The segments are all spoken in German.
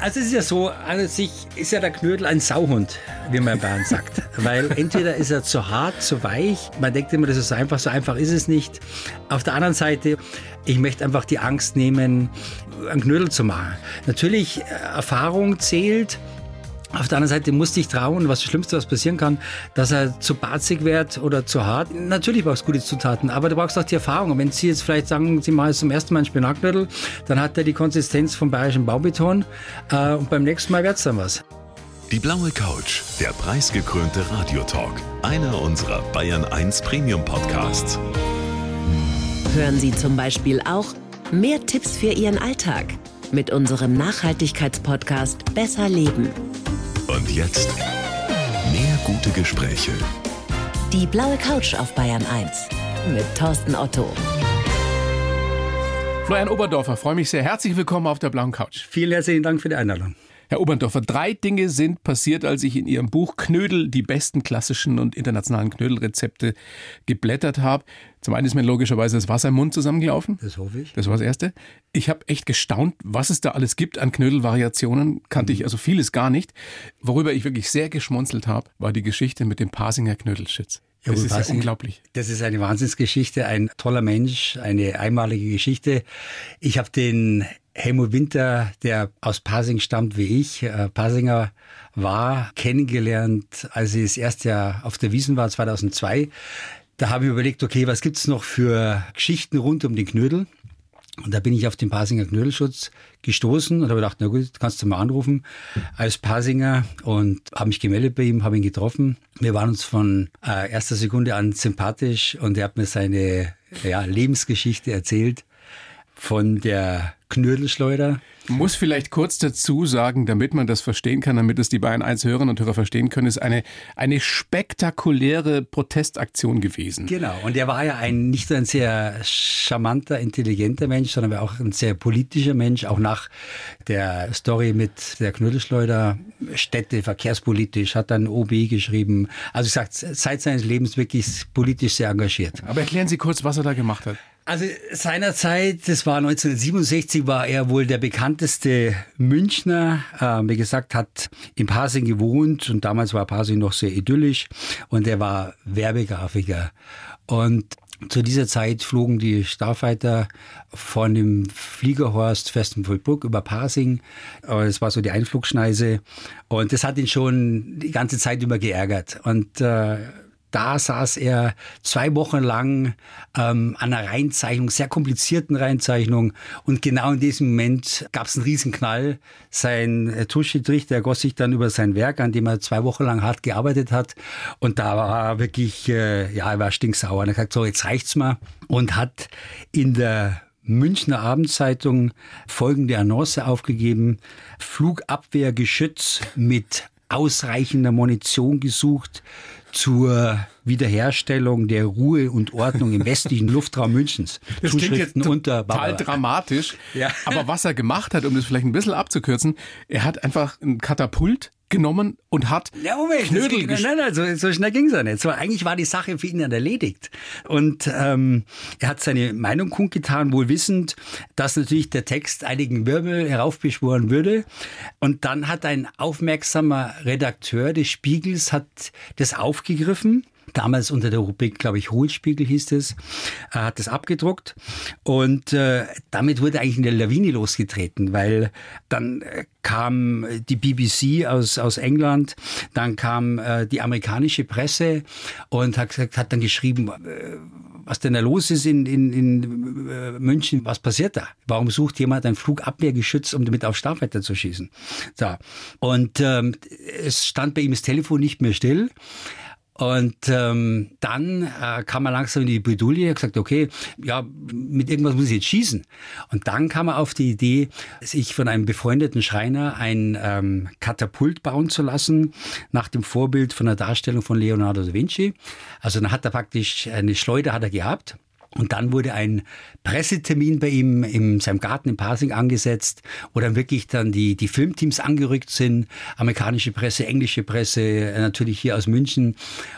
Also es ist ja so, an sich ist ja der Knödel ein Sauhund, wie man in Bayern sagt. Weil entweder ist er zu hart, zu weich. Man denkt immer, das ist so einfach, so einfach ist es nicht. Auf der anderen Seite, ich möchte einfach die Angst nehmen, einen Knödel zu machen. Natürlich, äh, Erfahrung zählt. Auf der anderen Seite musst du dich trauen, was das Schlimmste, was passieren kann, dass er zu barzig wird oder zu hart. Natürlich brauchst du gute Zutaten, aber du brauchst auch die Erfahrung. Und wenn Sie jetzt vielleicht sagen, Sie machen jetzt zum ersten Mal einen Spinatknödel, dann hat er die Konsistenz vom bayerischen Baubeton äh, und beim nächsten Mal wird es dann was. Die blaue Couch, der preisgekrönte Radiotalk, einer unserer Bayern 1 Premium Podcasts. Hören Sie zum Beispiel auch mehr Tipps für Ihren Alltag mit unserem Nachhaltigkeitspodcast Besser Leben. Und jetzt mehr gute Gespräche. Die blaue Couch auf Bayern 1 mit Thorsten Otto. Florian Oberndorfer, freue mich sehr. Herzlich willkommen auf der blauen Couch. Vielen herzlichen Dank für die Einladung. Herr Oberndorfer, drei Dinge sind passiert, als ich in Ihrem Buch Knödel, die besten klassischen und internationalen Knödelrezepte geblättert habe. Zum einen ist mir logischerweise das Wasser im Mund zusammengelaufen. Das hoffe ich. Das war das Erste. Ich habe echt gestaunt, was es da alles gibt an Knödelvariationen. Kannte ich also vieles gar nicht. Worüber ich wirklich sehr geschmunzelt habe, war die Geschichte mit dem Pasinger Knödelschütz. Ja, Das ist ja unglaublich. Das ist eine Wahnsinnsgeschichte, ein toller Mensch, eine einmalige Geschichte. Ich habe den Helmut Winter, der aus Pasing stammt wie ich, äh, Pasinger war, kennengelernt, als ich das erste Jahr auf der Wiesen war, 2002. Da habe ich überlegt, okay, was gibt's noch für Geschichten rund um den Knödel? Und da bin ich auf den Pasinger Knödelschutz gestoßen und habe gedacht, na gut, kannst du mal anrufen als Pasinger und habe mich gemeldet bei ihm, habe ihn getroffen. Wir waren uns von äh, erster Sekunde an sympathisch und er hat mir seine ja, Lebensgeschichte erzählt von der Knödelschleuder. Muss vielleicht kurz dazu sagen, damit man das verstehen kann, damit es die Bayern 1 Hörerinnen und Hörer verstehen können, ist eine, eine spektakuläre Protestaktion gewesen. Genau, und er war ja ein nicht nur ein sehr charmanter, intelligenter Mensch, sondern war auch ein sehr politischer Mensch, auch nach der Story mit der Knödelschleuder, Städte, verkehrspolitisch, hat dann OB geschrieben. Also ich sag, seit seines Lebens wirklich politisch sehr engagiert. Aber erklären Sie kurz, was er da gemacht hat. Also seinerzeit, das war 1967, war er wohl der bekannteste Münchner. Äh, wie gesagt, hat in Pasing gewohnt und damals war Pasing noch sehr idyllisch und er war Werbegrafiker. Und zu dieser Zeit flogen die Starfighter von dem Fliegerhorst Festenvollbruck über Pasing. Das war so die Einflugschneise. Und das hat ihn schon die ganze Zeit über geärgert. Und äh, da saß er zwei Wochen lang ähm, an einer Reinzeichnung, sehr komplizierten Reinzeichnung. Und genau in diesem Moment gab es einen Riesenknall. Sein äh, Tuschestrich, der goss sich dann über sein Werk, an dem er zwei Wochen lang hart gearbeitet hat. Und da war er wirklich, äh, ja, er war stinksauer. Und er hat gesagt, so, jetzt reicht's mal. Und hat in der Münchner Abendzeitung folgende Annonce aufgegeben. Flugabwehrgeschütz mit ausreichender Munition gesucht zur Wiederherstellung der Ruhe und Ordnung im westlichen Luftraum Münchens. Das klingt jetzt unter total Barbara. dramatisch. Ja. Aber was er gemacht hat, um das vielleicht ein bisschen abzukürzen, er hat einfach ein Katapult genommen und hat Ja, Moment, Knödel ging, nein, nein, so, so schnell ging's ja nicht. So, eigentlich war die Sache für ihn dann erledigt. Und ähm, er hat seine Meinung kundgetan, wohl wissend, dass natürlich der Text einigen Wirbel heraufbeschworen würde. Und dann hat ein aufmerksamer Redakteur des Spiegels hat das aufgegriffen. Damals unter der Rubrik, glaube ich, Hohlspiegel hieß es, er hat das abgedruckt und äh, damit wurde eigentlich eine Lawine losgetreten, weil dann äh, kam die BBC aus, aus England, dann kam äh, die amerikanische Presse und hat, gesagt- hat dann geschrieben, äh, was denn da los ist in, in, in äh, München, was passiert da? Warum sucht jemand ein Flugabwehrgeschütz, um damit auf Starfighter zu schießen? So. Und ähm, es stand bei ihm das Telefon nicht mehr still. Und ähm, dann äh, kam er langsam in die Bredouille, gesagt, okay, ja, mit irgendwas muss ich jetzt schießen. Und dann kam er auf die Idee, sich von einem befreundeten Schreiner ein ähm, Katapult bauen zu lassen, nach dem Vorbild von der Darstellung von Leonardo da Vinci. Also dann hat er praktisch eine Schleuder hat er gehabt. Und dann wurde ein Pressetermin bei ihm in seinem Garten in Pasing angesetzt, wo dann wirklich dann die, die Filmteams angerückt sind, amerikanische Presse, englische Presse, äh, natürlich hier aus München.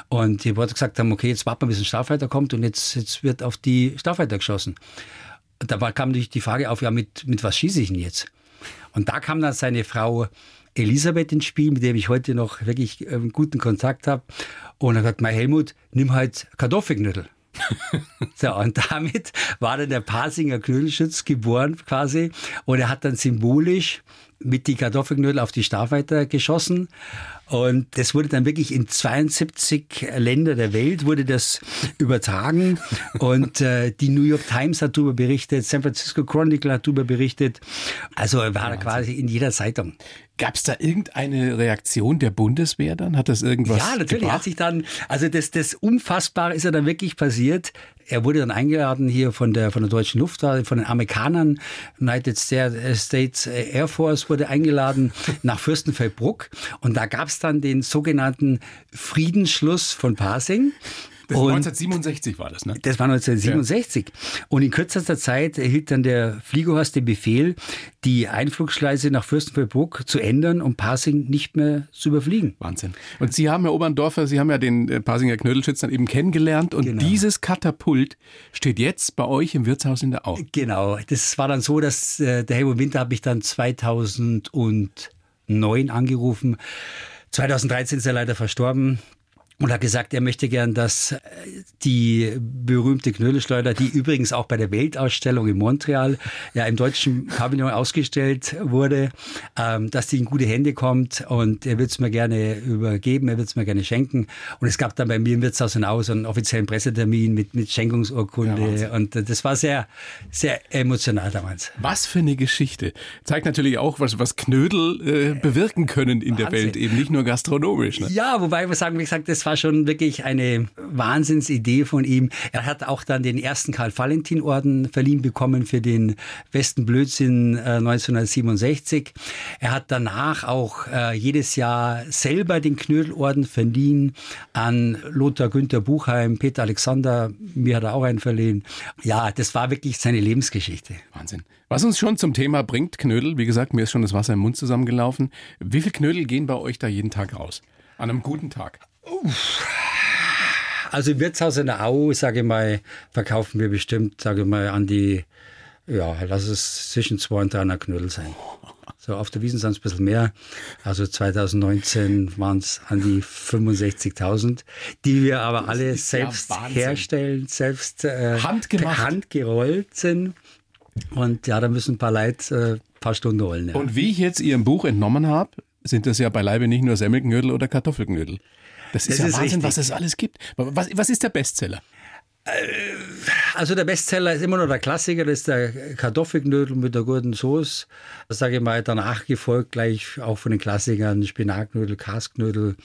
Und die Worte gesagt haben, okay, jetzt warten wir, bis ein Starfighter kommt und jetzt, jetzt wird auf die Starfighter geschossen. Da kam natürlich die Frage auf, ja, mit, mit was schieße ich denn jetzt? Und da kam dann seine Frau Elisabeth ins Spiel, mit der ich heute noch wirklich ähm, guten Kontakt habe. Und er hat gesagt, mein Helmut, nimm halt Kartoffelknödel. so, und damit war dann der Pasinger Knödelschütz geboren quasi. Und er hat dann symbolisch mit die Kartoffelknödel auf die Starfighter geschossen. Und das wurde dann wirklich in 72 Länder der Welt wurde das übertragen. Und äh, die New York Times hat darüber berichtet, San Francisco Chronicle hat darüber berichtet. Also war er quasi in jeder Zeitung. Gab es da irgendeine Reaktion der Bundeswehr dann? Hat das irgendwas? Ja, natürlich gebracht? hat sich dann, also das, das Unfassbare ist ja dann wirklich passiert. Er wurde dann eingeladen hier von der, von der deutschen Luftwaffe, von den Amerikanern. United States Air Force wurde eingeladen nach Fürstenfeldbruck. Und da gab es dann den sogenannten Friedensschluss von Pasing. Das Und 1967 war das, ne? das war 1967. Und in kürzester Zeit erhielt dann der Fliegerhorst den Befehl, die Einflugschleise nach Fürstenfeldbruck zu ändern und Pasing nicht mehr zu überfliegen. Wahnsinn. Und Sie haben, Herr Oberndorfer, Sie haben ja den äh, Pasinger Knödelschütz dann eben kennengelernt und Genau. dieses Katapult steht jetzt bei euch im Wirtshaus in der Au. Genau, das war dann so, dass äh, der Helmut Winter hat mich dann 2009 angerufen. 2013 ist er leider verstorben. Und hat gesagt, er möchte gern, dass äh, die berühmte Knödelschleuder, die übrigens auch bei der Weltausstellung in Montreal ja im deutschen Pavillon ausgestellt wurde, ähm, dass die in gute Hände kommt und er wird es mir gerne übergeben, er wird es mir gerne schenken. Und es gab dann bei mir im Wirtshaus und Aus einen offiziellen Pressetermin mit, mit Schenkungsurkunde und äh, das war sehr, sehr emotional damals. Was für eine Geschichte. Zeigt natürlich auch, was, was Knödel äh, bewirken können in der Wahnsinn. Welt, eben nicht nur gastronomisch. Ne? Ja, wobei wir sagen, wie gesagt, das war schon wirklich eine Wahnsinnsidee von ihm. Er hat auch dann den ersten Karl-Valentin-Orden verliehen bekommen für den besten Blödsinn äh, 1967. Er hat danach auch äh, jedes Jahr selber den Knödelorden verliehen an Lothar Günther Buchheim, Peter Alexander, mir hat er auch einen verliehen. Ja, das war wirklich seine Lebensgeschichte. Wahnsinn. Was uns schon zum Thema bringt, Knödel, wie gesagt, mir ist schon das Wasser im Mund zusammengelaufen. Wie viel Knödel gehen bei euch da jeden Tag raus? An einem guten Tag. Also im Wirtshaus in der Au, sage ich mal, verkaufen wir bestimmt, sage ich mal, an die, ja, lass es zwischen 200 und 300 Knödel sein. So, auf der Wiesen sind es ein bisschen mehr. Also 2019 waren es an die 65.000, die wir aber alle ja selbst Wahnsinn. herstellen, selbst äh, Handgemacht. handgerollt sind. Und ja, da müssen ein paar Leute äh, ein paar Stunden holen. Ja. Und wie ich jetzt Ihrem Buch entnommen habe, sind das ja beileibe nicht nur Semmelknödel oder Kartoffelknödel. Das ist Das ja ist Wahnsinn, richtig. was es alles gibt. Was, was ist der Bestseller? Also der Bestseller ist immer noch der Klassiker, das ist der Kartoffelknödel mit der guten Soße. Das sage ich mal, danach gefolgt gleich auch von den Klassikern Spinatknödel, Kasknödel.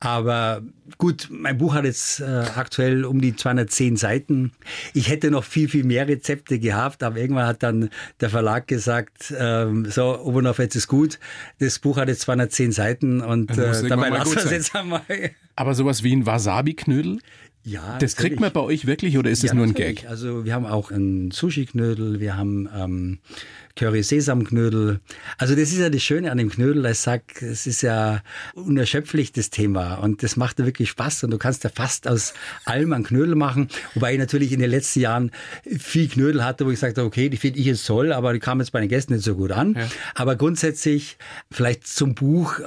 Aber gut, mein Buch hat jetzt äh, aktuell um die 210 Seiten. Ich hätte noch viel, viel mehr Rezepte gehabt, aber irgendwann hat dann der Verlag gesagt, ähm, so, Obernoff, jetzt ist gut. Das Buch hat jetzt 210 Seiten und äh, dabei lassen wir es sein. jetzt einmal. Aber sowas wie ein Wasabi-Knödel, Ja, das kriegt man bei euch wirklich oder ist das Ja, nur ein natürlich. Gag? Also wir haben auch einen Sushi-Knödel, wir haben ähm, Curry-Sesam-Knödel. Also das ist ja das Schöne an dem Knödel, ich sag, es ist ja unerschöpflich das Thema und das macht ja wirklich Spaß und du kannst ja fast aus allem einen Knödel machen, wobei ich natürlich in den letzten Jahren viel Knödel hatte, wo ich sagte, okay, die finde ich jetzt toll, aber die kamen jetzt bei den Gästen nicht so gut an. Aber grundsätzlich vielleicht zum Buch,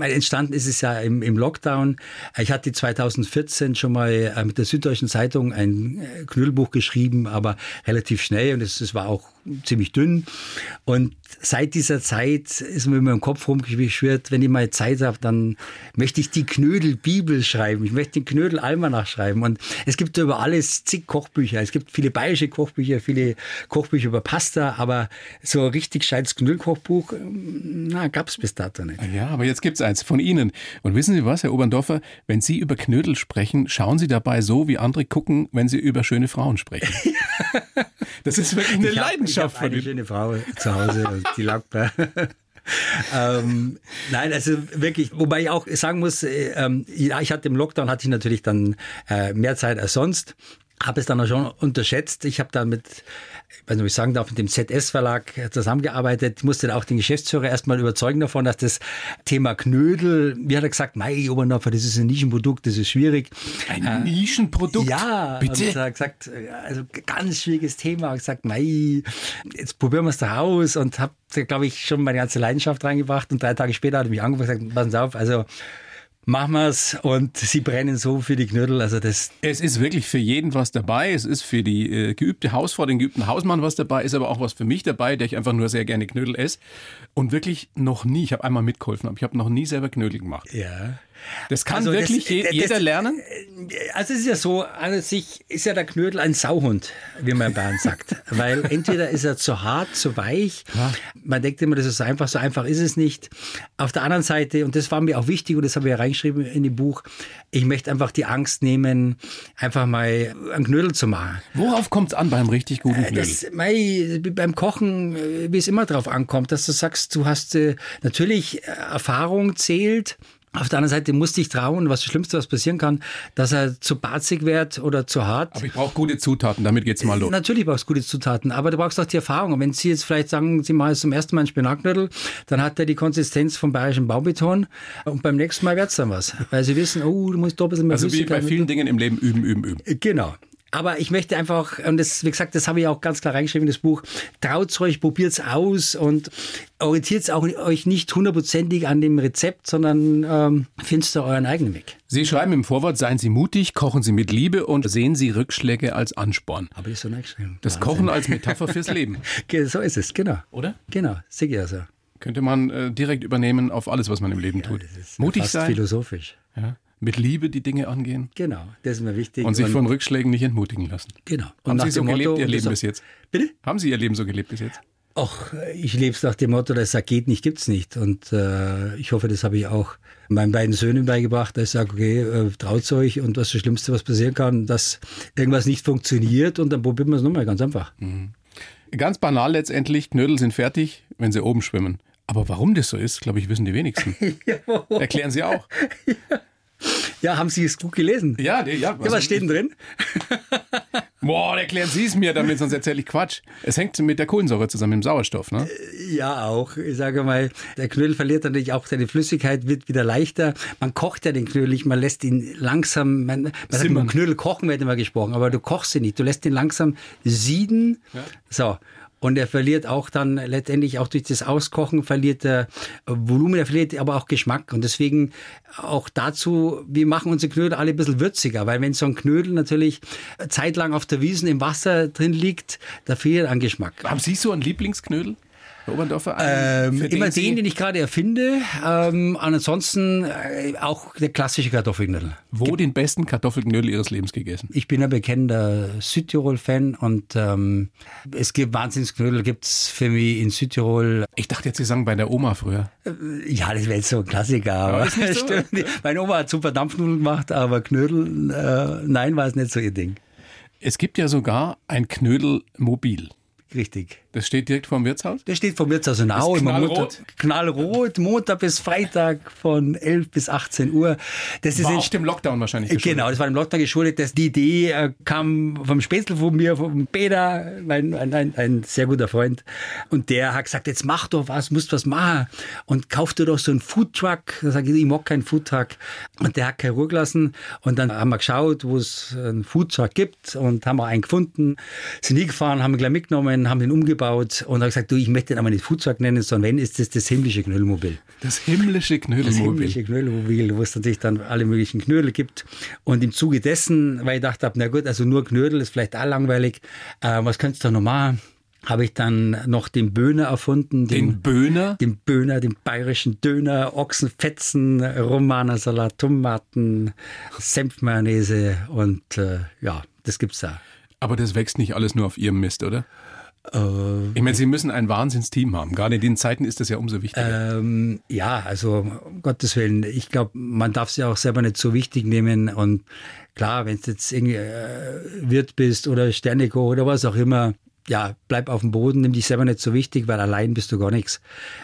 entstanden ist es ja im, im Lockdown. Ich hatte 2014 schon mal äh, mit der Süddeutschen Zeitung ein äh, Knödelbuch geschrieben, aber relativ schnell und es war auch ziemlich dünn. Und seit dieser Zeit ist mir immer im Kopf rumgeschwirrt, wenn ich mal Zeit habe, dann möchte ich die Knödelbibel schreiben. Ich möchte den Knödel Almanach schreiben. Und es gibt über alles zig Kochbücher. Es gibt viele bayerische Kochbücher, viele Kochbücher über Pasta, aber so ein richtig scheites Knödelkochbuch, ähm, na, gab's bis dato nicht. Ja, aber jetzt gibt's eins von Ihnen. Und wissen Sie was, Herr Oberndorfer, wenn Sie über Knödel sprechen, schauen Sie dabei so, wie andere gucken, wenn Sie über schöne Frauen sprechen. Das ist wirklich eine Ich hab- Leidenschaft ich hab von eine Ihnen. schöne Frau zu Hause und die lag bei. ähm, nein, also wirklich, wobei ich auch sagen muss, äh, ähm, ja, ich hatte im Lockdown hatte ich natürlich dann äh, mehr Zeit als sonst. Habe es dann auch schon unterschätzt. Ich habe dann mit, ich weiß nicht, ob ich sagen darf, mit dem ZS-Verlag zusammengearbeitet. Ich musste dann auch den Geschäftsführer erstmal überzeugen davon, dass das Thema Knödel, wie hat er gesagt, Mei, Obernopfer, das ist ein Nischenprodukt, das ist schwierig. Ein äh, Nischenprodukt? Ja, bitte. Und er hat gesagt, also ganz schwieriges Thema. Ich gesagt, Mei, jetzt probieren wir es doch aus und habe, glaube ich, schon meine ganze Leidenschaft reingebracht. Und drei Tage später hat er mich angerufen und gesagt, passen Sie auf, also machen wir es und sie brennen so für die Knödel. Also das es ist wirklich für jeden was dabei. Es ist für die äh, geübte Hausfrau, den geübten Hausmann was dabei, ist aber auch was für mich dabei, der ich einfach nur sehr gerne Knödel esse. Und wirklich noch nie, ich habe einmal mitgeholfen, aber ich habe noch nie selber Knödel gemacht. Ja. Das kann also wirklich das, je, jeder lernen? Also es ist ja so, an sich ist ja der Knödel ein Sauhund, wie man in Bayern sagt. Weil entweder ist er zu hart, zu weich. Man denkt immer, das ist einfach, so einfach ist es nicht. Auf der anderen Seite, und das war mir auch wichtig, und das habe ich ja reingeschrieben in dem Buch, ich möchte einfach die Angst nehmen, einfach mal einen Knödel zu machen. Worauf kommt es an beim richtig guten äh, Knödel? Das, mei, beim Kochen, äh, wie es immer drauf ankommt, dass du sagst, du hast äh, natürlich Erfahrung zählt, auf der anderen Seite musste ich trauen, was das Schlimmste, was passieren kann, dass er zu barzig wird oder zu hart. Aber ich brauche gute Zutaten, damit geht's mal los. Natürlich brauchst du gute Zutaten, aber du brauchst auch die Erfahrung. Und wenn Sie jetzt vielleicht sagen, Sie machen es zum ersten Mal einen Spinatknödel, dann hat er die Konsistenz vom bayerischen Baubeton und beim nächsten Mal wird's dann was. Weil Sie wissen, oh, du musst doch ein bisschen mehr Also wie bei vielen Dingen im Leben üben, üben, üben. Genau. Aber ich möchte einfach, und das, wie gesagt, das habe ich auch ganz klar reingeschrieben in das Buch, traut euch, probiert es aus und orientiert auch euch nicht hundertprozentig an dem Rezept, sondern ähm, findet da euren eigenen Weg. Sie schreiben im Vorwort, seien Sie mutig, kochen Sie mit Liebe und sehen Sie Rückschläge als Ansporn. Habe ich so geschrieben. Das Wahnsinn. Kochen als Metapher fürs Leben. so ist es, genau. Oder? Genau, sehe ich also. Könnte man äh, direkt übernehmen auf alles, was man im Leben ja, tut. mutig fast sein. philosophisch. Ja mit Liebe die Dinge angehen. Genau, das ist mir wichtig. Und sich von Rückschlägen nicht entmutigen lassen. Genau. Und Haben Sie so Motto, gelebt, Ihr Leben bis jetzt? Bitte? Haben Sie Ihr Leben so gelebt bis jetzt? Ach, ich lebe es nach dem Motto, das sagt geht nicht, gibt's nicht. Und äh, ich hoffe, das habe ich auch meinen beiden Söhnen beigebracht, dass ich sage, okay, äh, traut euch und was das Schlimmste, was passieren kann, dass irgendwas nicht funktioniert und dann probieren wir es nochmal, ganz einfach. Mhm. Ganz banal letztendlich, Knödel sind fertig, wenn sie oben schwimmen. Aber warum das so ist, glaube ich, wissen die wenigsten. Erklären Sie auch. ja. Ja, haben Sie es gut gelesen? Ja, ja. ja was steht denn drin? Boah, erklären Sie es mir damit, sonst erzähle ich Quatsch. Es hängt mit der Kohlensäure zusammen, mit dem Sauerstoff, ne? Ja, auch. Ich sage mal, der Knödel verliert natürlich auch seine Flüssigkeit, wird wieder leichter. Man kocht ja den Knödel nicht, man lässt ihn langsam, man, man sagt immer, Knödel kochen wird immer gesprochen, aber du kochst ihn nicht. Du lässt ihn langsam sieden. Ja. So. Und er verliert auch dann letztendlich auch durch das Auskochen verliert er Volumen, er verliert aber auch Geschmack. Und deswegen auch dazu, wir machen unsere Knödel alle ein bisschen würziger, weil wenn so ein Knödel natürlich zeitlang auf der Wiesen im Wasser drin liegt, da fehlt an Geschmack. Haben Sie so einen Lieblingsknödel? Oberndorfer ähm, Immer den, den ich gerade erfinde. Ähm, ansonsten äh, auch der klassische Kartoffelknödel. Wo Ge den besten Kartoffelknödel Ihres Lebens gegessen? Ich bin ein bekennender Südtirol-Fan und ähm, es gibt Wahnsinnsknödel gibt's für mich in Südtirol. Ich dachte jetzt, Sie sagen bei der Oma früher. Äh, ja, das wäre jetzt so ein Klassiker. Aber, aber so? stimmt Meine Oma hat super Dampfnudeln gemacht, aber Knödel, äh, nein, war es nicht so ihr Ding. Es gibt ja sogar ein Knödelmobil. Richtig. Das steht direkt vor dem Wirtshaus? Das steht vor dem Wirtshaus in Au. Knallrot? knallrot, Montag bis Freitag von 11 bis 18 Uhr. Das war ist auch dem Lockdown wahrscheinlich geschuldet. Genau, das war dem Lockdown geschuldet. Das, die Idee äh, kam vom Spätzl von mir, vom Peter, ein, ein, ein, ein, sehr guter Freund. Und der hat gesagt, jetzt mach doch was, musst was machen. Und kauf dir doch so einen Foodtruck. Da sage ich, ich mag keinen Foodtruck. Und der hat keine Ruhe gelassen. Und dann haben wir geschaut, wo es einen Foodtruck gibt und haben wir einen gefunden. Sind hingefahren, haben ihn gleich mitgenommen genommen, haben den umgebaut und habe gesagt, du, ich möchte den aber nicht Foodtruck nennen, sondern wenn, ist das das himmlische Knödelmobil. Das himmlische Knödelmobil. Das himmlische Knödelmobil, wo es natürlich dann alle möglichen Knödel gibt. Und im Zuge dessen, weil ich dachte, na gut, also nur Knödel ist vielleicht auch langweilig, äh, was könntest du noch machen? habe ich dann noch den Böhner erfunden. Den, den Böhner? Den Böhner, den bayerischen Döner, Ochsenfetzen, Romanersalat, Tomaten, Senfmayonnaise und äh, ja, das gibt's da. Aber das wächst nicht alles nur auf Ihrem Mist, oder? Äh, ich meine, Sie müssen ein Wahnsinnsteam haben. Gerade in den Zeiten ist das ja umso wichtiger. Ähm, ja, also um Gottes Willen. Ich glaube, man darf es ja auch selber nicht so wichtig nehmen. Und klar, wenn du jetzt irgendwie äh, Wirt bist oder Sterneko oder was auch immer, ja, bleib auf dem Boden, nimm dich selber nicht so wichtig, weil allein bist du gar nichts.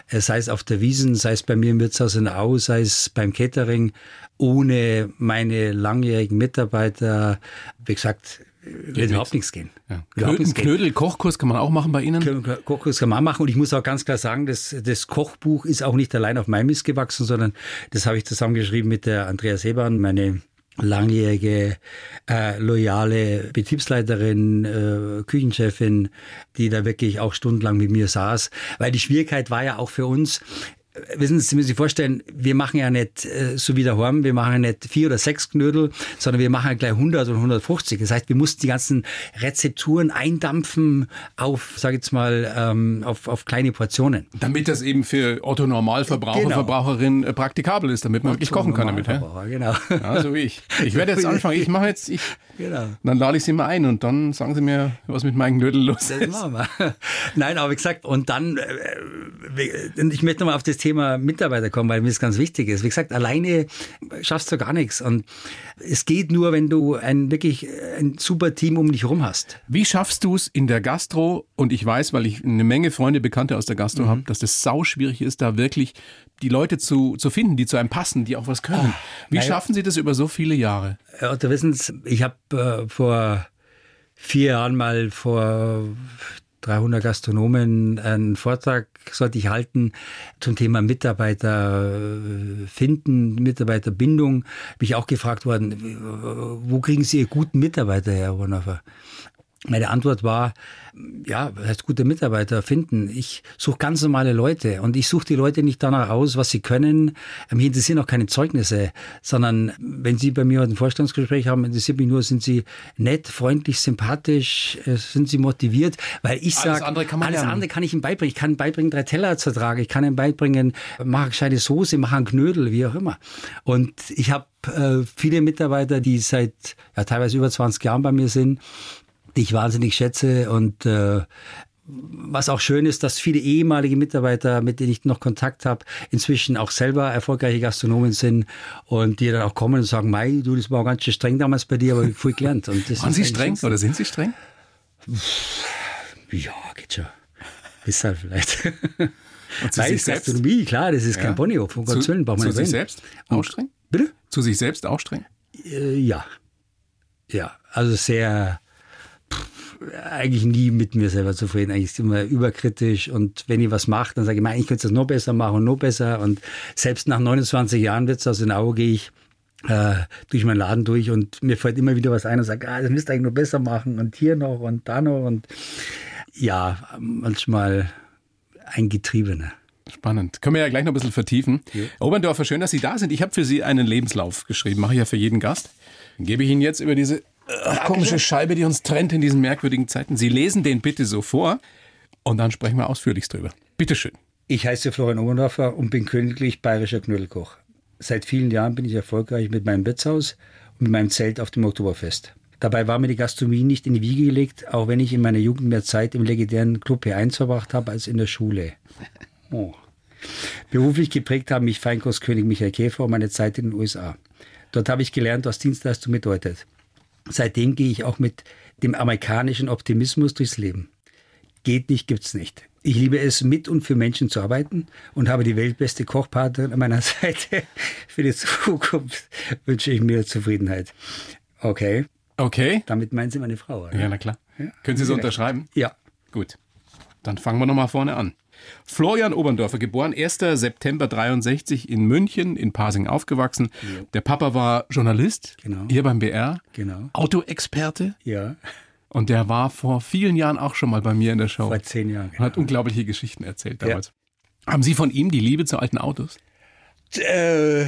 Äh, sei es auf der Wiesen, sei es bei mir im Wirtshaus in Au, sei es beim Catering, ohne meine langjährigen Mitarbeiter. Wie gesagt, wird überhaupt nichts gehen. Ja. Überhaupt Knödel. Knödel-Kochkurs kann man auch machen bei Ihnen? Kochkurs kann man machen und ich muss auch ganz klar sagen, das, das Kochbuch ist auch nicht allein auf meinem Mist gewachsen, sondern das habe ich zusammengeschrieben mit der Andrea Seban, meine langjährige, äh, loyale Betriebsleiterin, äh, Küchenchefin, die da wirklich auch stundenlang mit mir saß. Weil die Schwierigkeit war ja auch für uns, wissen Sie, Sie müssen sich vorstellen, wir machen ja nicht äh, so wie der Horm, wir machen ja nicht vier oder sechs Knödel, sondern wir machen ja gleich 100 oder 150. Das heißt, wir mussten die ganzen Rezepturen eindampfen auf, sag ich jetzt mal, ähm, auf, auf kleine Portionen. Damit das eben für Otto Normalverbraucher, Genau. Verbraucherin äh, praktikabel ist, damit man wirklich kochen kann damit. Normalverbraucher, Genau. Ja, so wie ich. Ich werde jetzt anfangen. Ich mache jetzt, ich, Genau. dann lade ich Sie mal ein und dann sagen Sie mir, was mit meinen Knödeln los Das ist. machen wir. Nein, aber wie gesagt, und dann, äh, wir- ich möchte nochmal auf das Thema Mitarbeiter kommen, weil mir das ganz wichtig ist. Wie gesagt, alleine schaffst du gar nichts. Und es geht nur, wenn du ein wirklich äh, ein super Team um dich herum hast. Wie schaffst du es in der Gastro? Und ich weiß, weil ich eine Menge Freunde, Bekannte aus der Mhm. Gastro habe, dass das sau schwierig ist, da wirklich die Leute zu, zu finden, die zu einem passen, die auch was können. Wie naja. schaffen Sie das über so viele Jahre? Herr Otto Wissens, ich habe äh, vor vier Jahren mal vor 300 Gastronomen einen Vortrag sollte ich halten zum Thema Mitarbeiter äh, finden, Mitarbeiterbindung. Bin ich auch gefragt worden, wo kriegen Sie Ihre guten Mitarbeiter her, Herr Bonhoeffer? Meine Antwort war, ja, was heißt gute Mitarbeiter finden. Ich suche ganz normale Leute und ich suche die Leute nicht danach aus, was sie können. Mich interessieren auch keine Zeugnisse, sondern wenn Sie bei mir heute ein Vorstellungsgespräch haben, interessiert mich nur, sind Sie nett, freundlich, sympathisch, äh, sind Sie motiviert, weil ich Alles sage, andere kann man alles andere kann ich Ihnen beibringen. Ich kann Ihnen beibringen, drei Teller zu tragen. Ich kann Ihnen beibringen, mach eine gescheite Soße, mach einen Knödel, wie auch immer. Und ich habe äh, viele Mitarbeiter, die seit ja, teilweise über 20 Jahren bei mir sind, die ich wahnsinnig schätze und äh, was auch schön ist, dass viele ehemalige Mitarbeiter, mit denen ich noch Kontakt habe, inzwischen auch selber erfolgreiche Gastronomen sind und die dann auch kommen und sagen, Mai, du, das war ganz schön streng damals bei dir, aber ich viel gelernt. Und Waren Sie streng oder sind Sie streng? Ja, geht schon. Ist halt vielleicht. Und zu Nein, sich selbst? Gastronomie, klar, das ist Ja. kein Bonio, von Gottes Willen, braucht man zu sich selbst auch streng? Bitte? Zu sich selbst auch streng? Äh, ja. Ja, also sehr, eigentlich nie mit mir selber zufrieden. Eigentlich immer überkritisch und wenn ich was mache, dann sage ich, mein, ich könnte es noch besser machen und noch besser und selbst nach 29 Jahren wird es aus den Augen, gehe ich äh, durch meinen Laden durch und mir fällt immer wieder was ein und sage, ah, das müsst ihr eigentlich noch besser machen und hier noch und da noch und ja, manchmal ein Getriebener. Spannend. Können wir ja gleich noch ein bisschen vertiefen. Herr Oberndorfer, schön, dass Sie da sind. Ich habe für Sie einen Lebenslauf geschrieben, mache ich ja für jeden Gast. Den gebe ich Ihnen jetzt über diese komische Scheibe, die uns trennt in diesen merkwürdigen Zeiten. Sie lesen den bitte so vor und dann sprechen wir ausführlichst drüber. Bitte schön. Ich heiße Florian Oberndorfer und bin königlich bayerischer Knödelkoch. Seit vielen Jahren bin ich erfolgreich mit meinem Wirtshaus und mit meinem Zelt auf dem Oktoberfest. Dabei war mir die Gastronomie nicht in die Wiege gelegt, auch wenn ich in meiner Jugend mehr Zeit im legendären Club P1 verbracht habe als in der Schule. Oh. Beruflich geprägt haben mich Feinkostkönig Michael Käfer und meine Zeit in den USA. Dort habe ich gelernt, was Dienstleistung bedeutet. Seitdem gehe ich auch mit dem amerikanischen Optimismus durchs Leben. Geht nicht, gibt's nicht. Ich liebe es, mit und für Menschen zu arbeiten und habe die weltbeste Kochpartnerin an meiner Seite. Für die Zukunft wünsche ich mir Zufriedenheit. Okay, Okay. damit meinen Sie meine Frau, oder? Ja, na klar. Können Sie so unterschreiben? Ja. Gut. Dann fangen wir nochmal vorne an. Florian Oberndorfer, geboren 1. September 63 in München, in Pasing aufgewachsen. Der Papa war Journalist, Genau. hier beim BR, Genau. Autoexperte Ja, und der war vor vielen Jahren auch schon mal bei mir in der Show. vor zehn Jahren. Und hat unglaubliche Geschichten erzählt Ja. damals. Haben Sie von ihm die Liebe zu alten Autos? Äh,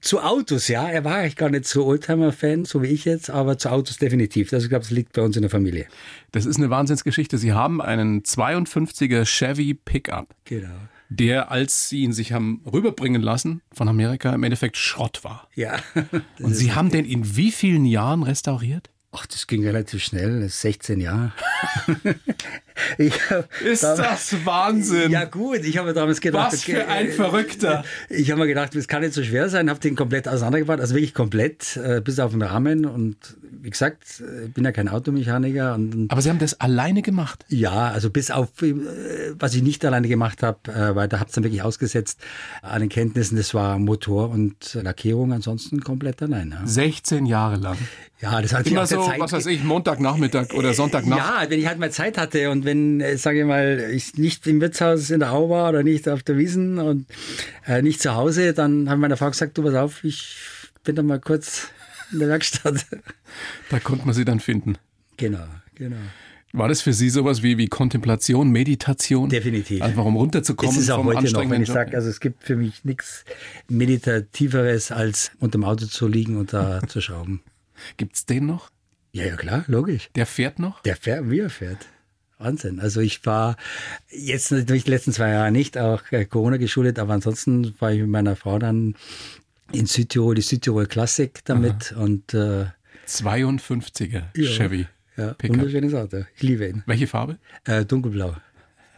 zu Autos, ja. Er war eigentlich gar nicht so Oldtimer-Fan, so wie ich jetzt, aber zu Autos definitiv. Also ich glaube, es liegt bei uns in der Familie. Das ist eine Wahnsinnsgeschichte. Sie haben einen 52er Chevy Pickup, Genau. der, als Sie ihn sich haben rüberbringen lassen von Amerika, im Endeffekt Schrott war. Ja. Und Sie haben den in wie vielen Jahren restauriert? Ach, das ging relativ schnell, das ist 16 Jahre. Ich, Ist das Wahnsinn? Ja gut, ich habe damals gedacht... Was für ein Verrückter. Ich habe mir gedacht, das kann nicht so schwer sein, habe den komplett auseinandergebaut, also wirklich komplett, äh, bis auf den Rahmen und wie gesagt, ich bin ja kein Automechaniker. Und, Aber Sie haben das alleine gemacht? Ja, also bis auf, äh, was ich nicht alleine gemacht habe, äh, weil da habe ich dann wirklich ausgesetzt an den Kenntnissen, das war Motor und Lackierung, ansonsten komplett allein. Ja, 16 Jahre lang. ja das hat Immer sich so, Zeit was weiß ich, Montagnachmittag oder Sonntagnacht. Ja, wenn ich halt mal Zeit hatte und wenn, äh, sage ich mal, ich nicht im Wirtshaus in der Au war oder nicht auf der Wiesen und äh, nicht zu Hause, dann hat meine Frau gesagt, du pass auf, ich bin dann mal kurz in der Werkstatt. Da konnte man sie dann finden. genau, genau. War das für Sie sowas wie, wie Kontemplation, Meditation? Definitiv. Einfach um runterzukommen Es ist auch vom heute noch, wenn ich sage, also es gibt für mich nichts Meditativeres, als unter dem Auto zu liegen und da zu schrauben. Gibt's den noch? Ja, ja, klar, logisch. Der fährt noch? Der fährt, wie er fährt. Wahnsinn. Also ich war jetzt natürlich die letzten zwei Jahre nicht, auch äh, Corona geschuldet, aber ansonsten war ich mit meiner Frau dann in Südtirol, die Südtirol Klassik damit und äh, 52er Ja. Chevy. ja, Pickup. wunderschönes Auto. Ich liebe ihn. Welche Farbe? Äh, dunkelblau.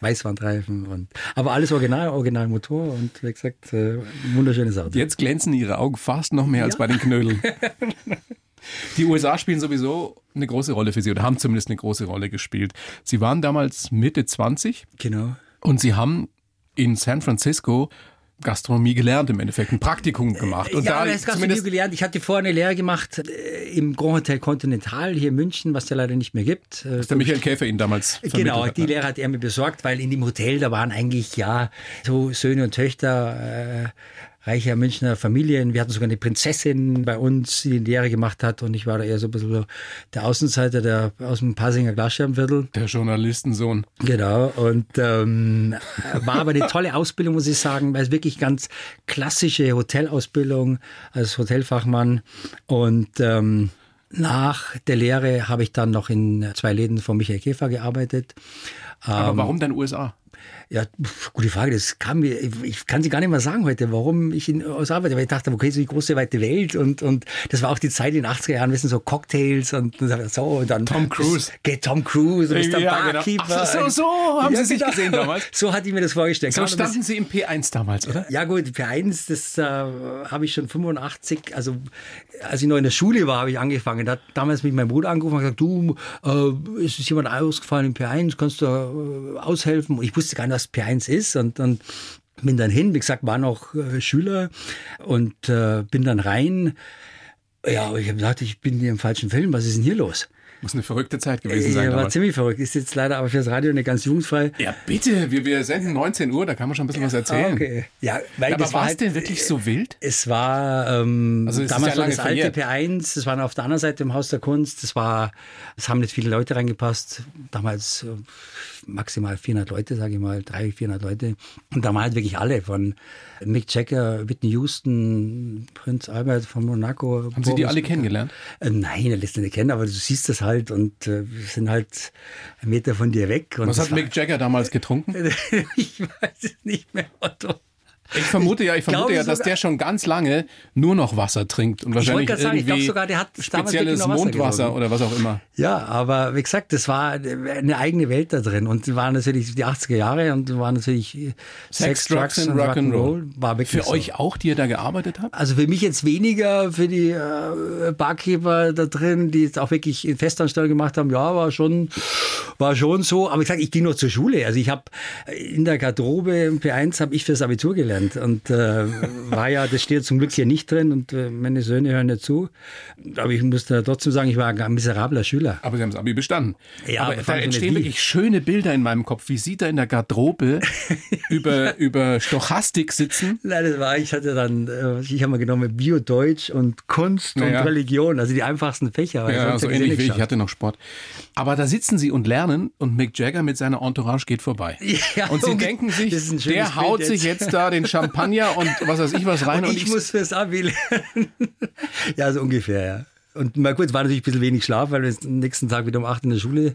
Weißwandreifen und aber alles original, original Motor und wie gesagt, äh, wunderschönes Auto. Jetzt glänzen Ihre Augen fast noch mehr als bei den Knödeln. Die USA spielen sowieso eine große Rolle für Sie oder haben zumindest eine große Rolle gespielt. Sie waren damals Mitte 20 Genau. und Sie haben in San Francisco Gastronomie gelernt im Endeffekt, ein Praktikum gemacht. Und ja, da das zumindest gelernt. Ich hatte vorher eine Lehre gemacht äh, im Grand Hotel Continental hier in München, was ja leider nicht mehr gibt. Äh, der Michael Käfer Ihnen damals Genau, hat, die ne? Lehre hat er mir besorgt, weil in dem Hotel, da waren eigentlich ja so Söhne und Töchter äh, reicher Münchner Familien. Wir hatten sogar eine Prinzessin bei uns, die die Lehre gemacht hat und ich war da eher so ein bisschen der Außenseiter der, aus dem Pasinger Glasscherbenviertel. Der Journalistensohn. Genau, und ähm, war aber eine tolle Ausbildung, muss ich sagen, weil es wirklich ganz klassische Hotelausbildung als Hotelfachmann. Und ähm, nach der Lehre habe ich dann noch in zwei Läden von Michael Käfer gearbeitet. Aber Ähm, warum dann USA? Ja, pf, gute Frage. Das kam mir, ich- ich kann sie gar nicht mehr sagen heute, warum ich in aus arbeite. Weil ich dachte, okay, so die große weite Welt und, und das war auch die Zeit in den 80er Jahren, wissen so Cocktails und so und dann Tom Cruise. Geht Tom Cruise und ist der Ja, genau. Barkeeper. Ach so, so haben Sie sich gesehen damals? So hatte ich mir das vorgestellt. So das- standen Sie im P1 damals, oder? ja gut, P1, das äh, habe ich schon 85, also als ich noch in der Schule war, habe ich angefangen. Da hat damals mich mein Bruder angerufen und gesagt, du, äh, es ist jemand ausgefallen im P1, kannst du äh, aushelfen? Ich wusste gar nicht, was P1 ist und dann bin dann hin, wie gesagt, war noch äh, Schüler und äh, bin dann rein. Ja, ich habe gesagt, ich bin hier im falschen Film, was ist denn hier los? Muss eine verrückte Zeit gewesen sein Ja, war damals. ziemlich verrückt. Ist jetzt leider aber fürs Radio nicht ganz jugendfrei. Ja, bitte, wir, wir senden 19 Uhr, da kann man schon ein bisschen was erzählen. Okay. Ja, weil Ja, aber war es halt, denn wirklich so wild? Es war ähm, Also es damals ja war das alte verjährt. P1, das war auf der anderen Seite im Haus der Kunst. Das war, es haben nicht viele Leute reingepasst. Damals äh, maximal 400 Leute, sage ich mal, 300, 400 Leute. Und da waren halt wirklich alle von Mick Jagger, Whitney Houston, Prinz Albert von Monaco. Haben Sie die Boris alle kennengelernt? Äh, nein, er lässt nicht kennen, aber du siehst das halt und äh, sind halt einen Meter von dir weg. Was hat Mick Jagger damals getrunken? ich weiß es nicht mehr, Otto. Ich vermute ja, ich vermute ja, dass der schon ganz lange nur noch Wasser trinkt und Ich wahrscheinlich gerade sagen, ich glaube irgendwie sogar, der hat spezielles Mondwasser oder was auch immer. Ja, aber wie gesagt, das war eine eigene Welt da drin und war natürlich die 80er Jahre und war natürlich Sex, Drugs and Rock'n'Roll. War wirklich Für so. euch auch, die ihr da gearbeitet habt? Also für mich jetzt weniger, für die äh, Barkeeper da drin, die jetzt auch wirklich in Festanstellung gemacht haben, ja, war schon, war schon so. Aber ich sag, ich ging noch zur Schule. Also ich habe in der Garderobe im P1 habe ich fürs Abitur gelernt und äh, war ja, das steht zum Glück hier nicht drin und äh, meine Söhne hören nicht zu. Aber ich muss da trotzdem sagen, ich war ein miserabler Schüler. Aber Sie haben das Abi bestanden. Ja, aber aber da entstehen wirklich schöne Bilder in meinem Kopf, wie Sie da in der Garderobe über, über Stochastik sitzen. Nein, das war, ich hatte dann, äh, ich habe mal genommen Bio, Deutsch und Kunst Naja. und Religion, also die einfachsten Fächer. Ja, so ähnlich wie ich. Ich hatte noch Sport. Aber da sitzen Sie und lernen und Mick Jagger mit seiner Entourage geht vorbei. Ja, und Sie denken sich, der haut Bild sich jetzt. jetzt da den Champagner und was weiß ich was rein. Und ich, muss fürs Abi lernen. ja, so ungefähr, ja. Und mal kurz war natürlich ein bisschen wenig Schlaf, weil du am nächsten Tag wieder um 8 in der Schule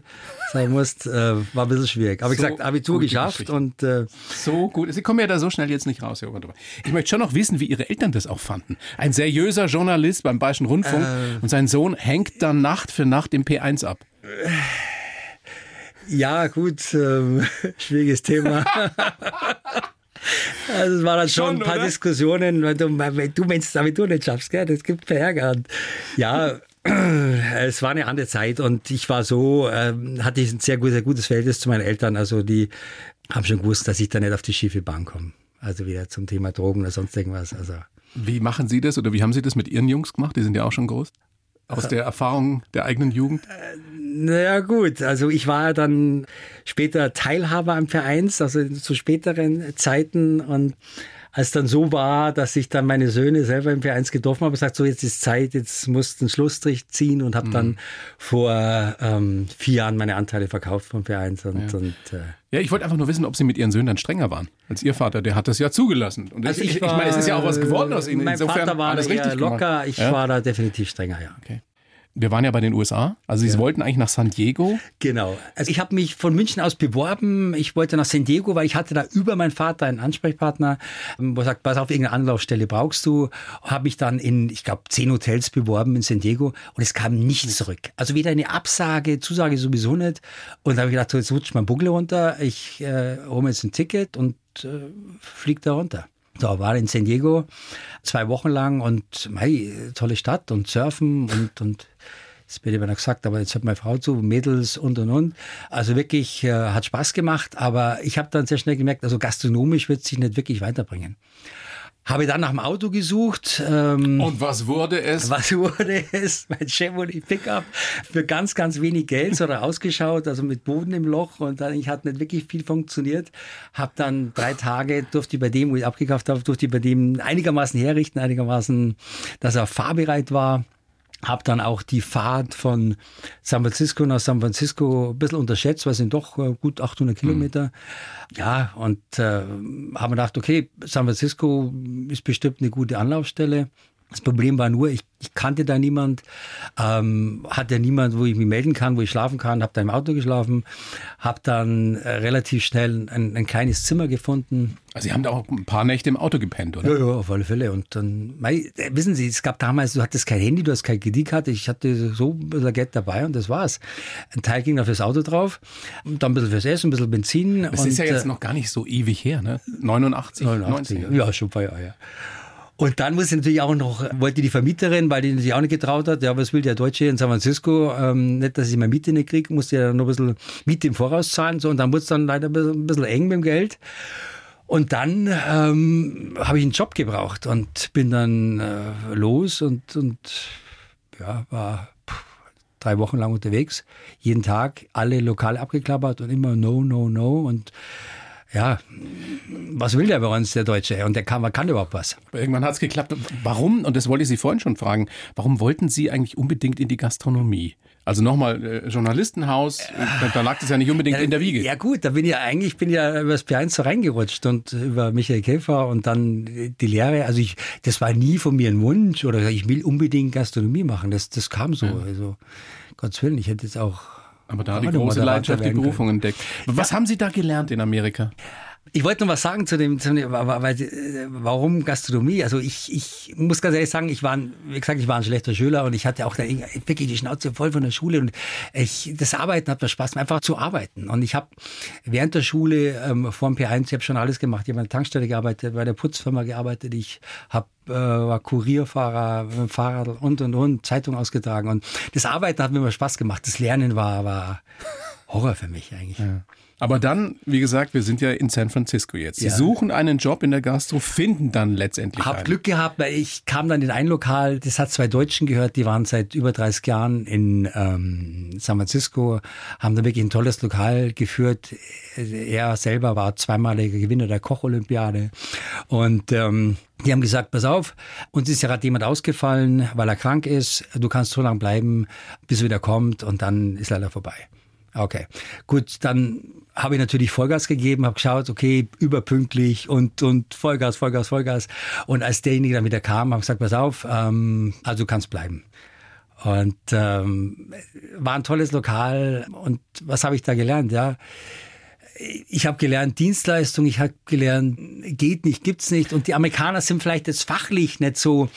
sein musst. Äh, war ein bisschen schwierig. Aber wie So gesagt, Abitur geschafft Geschichte. und äh, So gut. Sie kommen ja da so schnell jetzt nicht raus, Herr. Ich möchte schon noch wissen, wie Ihre Eltern das auch fanden. Ein seriöser Journalist beim Bayerischen Rundfunk Äh. und sein Sohn hängt dann Nacht für Nacht im P1 ab. Ja, gut, ähm, schwieriges Thema. Also es waren dann schon, schon ein paar oder? Diskussionen, wenn du, wenn du meinst, damit du nicht schaffst, gell? das gibt. Und ja, es war eine andere Zeit und ich war so, ähm, hatte ich ein sehr, gut, sehr gutes Verhältnis zu meinen Eltern. Also die haben schon gewusst, dass ich da nicht auf die schiefe Bahn komme. Also wieder zum Thema Drogen oder sonst irgendwas. Also. Wie machen Sie das oder wie haben Sie das mit Ihren Jungs gemacht? Die sind ja auch schon groß. Aus der Erfahrung der eigenen Jugend? Naja gut, also ich war dann später Teilhaber am Vereins, also zu späteren Zeiten und als dann so war, dass ich dann meine Söhne selber im Vereins getroffen habe, gesagt, so jetzt ist Zeit, jetzt musst du einen Schlussstrich ziehen und habe mhm. dann vor ähm, vier Jahren meine Anteile verkauft vom Vereins. Und, ja. und äh, ja, ich wollte einfach nur wissen, ob Sie mit Ihren Söhnen dann strenger waren als Ihr Vater. Der hat das ja zugelassen. Und also ich, ich, ich meine, es ist ja auch was geworden aus Ihnen. Mein Insofern Vater war eher locker, gemacht. ich ja? war da definitiv strenger, ja. Okay. Wir waren ja bei den USA. Also Sie ja. wollten eigentlich nach San Diego. Genau. Also ich habe mich von München aus beworben. Ich wollte nach San Diego, weil ich hatte da über meinen Vater einen Ansprechpartner, wo er sagt, pass auf, irgendeine Anlaufstelle brauchst du. Habe mich dann in, ich glaube, zehn Hotels beworben in San Diego und es kam nichts zurück. Also weder eine Absage, Zusage sowieso nicht. Und da habe ich gedacht, so, jetzt rutscht mein Buckel runter. Ich äh, hole mir jetzt ein Ticket und äh, fliege da runter. So, war in San Diego zwei Wochen lang und mei, tolle Stadt und surfen und, und das wird immer noch gesagt, aber jetzt hat meine Frau zu, Mädels und und und. Also wirklich äh, hat Spaß gemacht, aber ich habe dann sehr schnell gemerkt, also gastronomisch wird sich nicht wirklich weiterbringen. Habe dann nach dem Auto gesucht. Ähm, und was wurde es? Was wurde es? Mein Chevrolet Pickup für ganz, ganz wenig Geld so ausgeschaut, also mit Boden im Loch und dann ich hat nicht wirklich viel funktioniert. Habe dann drei Tage durfte ich bei dem, wo ich abgekauft habe, durfte ich bei dem einigermaßen herrichten, einigermaßen, dass er fahrbereit war habe dann auch die Fahrt von San Francisco nach San Francisco ein bisschen unterschätzt, weil es sind doch äh, gut 800 Kilometer. Mhm. Ja, und äh, haben gedacht, okay, San Francisco ist bestimmt eine gute Anlaufstelle. Das Problem war nur, ich, ich kannte da niemand, ähm, hatte niemand, wo ich mich melden kann, wo ich schlafen kann, habe da im Auto geschlafen, habe dann äh, relativ schnell ein, ein, kleines Zimmer gefunden. Also Sie haben da auch ein paar Nächte im Auto gepennt, oder? Ja, ja, auf alle Fälle. Und dann, mei, äh, wissen Sie, es gab damals, du hattest kein Handy, du hast kein Kreditkarte, ich hatte so ein bisschen Geld dabei und das war's. Ein Teil ging da fürs Auto drauf, dann ein bisschen fürs Essen, ein bisschen Benzin. Das und, ist ja jetzt äh, noch gar nicht so ewig her, ne? 89, 89 90, ja, schon ein paar Jahre, ja. Und dann muss ich natürlich auch noch, wollte die Vermieterin, weil die sich auch nicht getraut hat, ja, was will der Deutsche in San Francisco, ähm, nicht, dass ich meine Miete nicht kriege, musste ja noch ein bisschen Miete im Voraus zahlen, so, und dann wurde es dann leider ein bisschen, eng mit dem Geld. Und dann ähm, habe ich einen Job gebraucht und bin dann äh, los und, und ja, war drei Wochen lang unterwegs, jeden Tag alle Lokale abgeklappert und immer no, no, no. Und ja, was will der bei uns, der Deutsche? Und der kann, kann überhaupt was. Irgendwann hat es geklappt. Warum, und das wollte ich Sie vorhin schon fragen, warum wollten Sie eigentlich unbedingt in die Gastronomie? Also nochmal, äh, Journalistenhaus, da, da, lag das ja nicht unbedingt ja, in der Wiege. Ja gut, da bin ich ja eigentlich bin ja über das P1 so reingerutscht und über Michael Käfer und dann die Lehre. Also ich, das war nie von mir ein Wunsch oder ich will unbedingt Gastronomie machen. Das, das kam so. Ja. Also Gottes Willen, ich hätte jetzt auch aber da hat die große Leidenschaft die Berufung entdeckt. Was haben Sie da gelernt in Amerika? Ich wollte noch was sagen zu dem, zu dem weil, warum Gastronomie? Also ich, ich muss ganz ehrlich sagen, ich war, wie gesagt, ich war ein schlechter Schüler und ich hatte auch wirklich die Schnauze voll von der Schule und ich, das Arbeiten hat mir Spaß, einfach zu arbeiten. Und ich habe während der Schule ähm, vor dem P1, ich habe schon alles gemacht. Ich habe an der Tankstelle gearbeitet, bei der Putzfirma gearbeitet, ich habe äh, war Kurierfahrer, Fahrrad und und und, Zeitung ausgetragen und das Arbeiten hat mir immer Spaß gemacht. Das Lernen war, war Horror für mich eigentlich. Ja. Aber dann, wie gesagt, wir sind ja in San Francisco jetzt. Sie ja. suchen einen Job in der Gastro, finden dann letztendlich Hab einen. Glück gehabt, weil ich kam dann in ein Lokal, das hat zwei Deutschen gehört, die waren seit über 30 Jahren in ähm, San Francisco, haben da wirklich ein tolles Lokal geführt. Er selber war zweimaliger Gewinner der Koch-Olympiade und ähm, die haben gesagt, pass auf, uns ist ja gerade jemand ausgefallen, weil er krank ist. Du kannst so lange bleiben, bis er wieder kommt und dann ist leider vorbei. Okay, gut, dann habe ich natürlich Vollgas gegeben, habe geschaut, okay, überpünktlich und, und Vollgas, Vollgas, Vollgas. Und als derjenige dann wieder kam, habe ich gesagt, pass auf, ähm, also du kannst bleiben. Und ähm, war ein tolles Lokal. Und was habe ich da gelernt? Ja, ich habe gelernt Dienstleistung, ich habe gelernt geht nicht, gibt's nicht. Und die Amerikaner sind vielleicht jetzt fachlich nicht so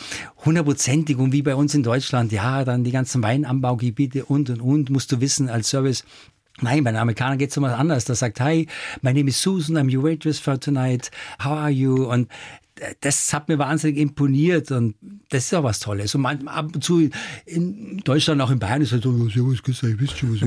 hundertprozentig und wie bei uns in Deutschland. Ja, dann die ganzen Weinanbaugebiete und und und musst du wissen als Service. Nein, bei den Amerikanern geht es um was anderes. Da sagt, hi, my name is Susan, I'm your waitress for tonight. How are you? Und das hat mir wahnsinnig imponiert und das ist auch was Tolles. Und man, ab und zu in Deutschland, auch in Bayern, ist halt so, servus, grüß euch, wisst schon, was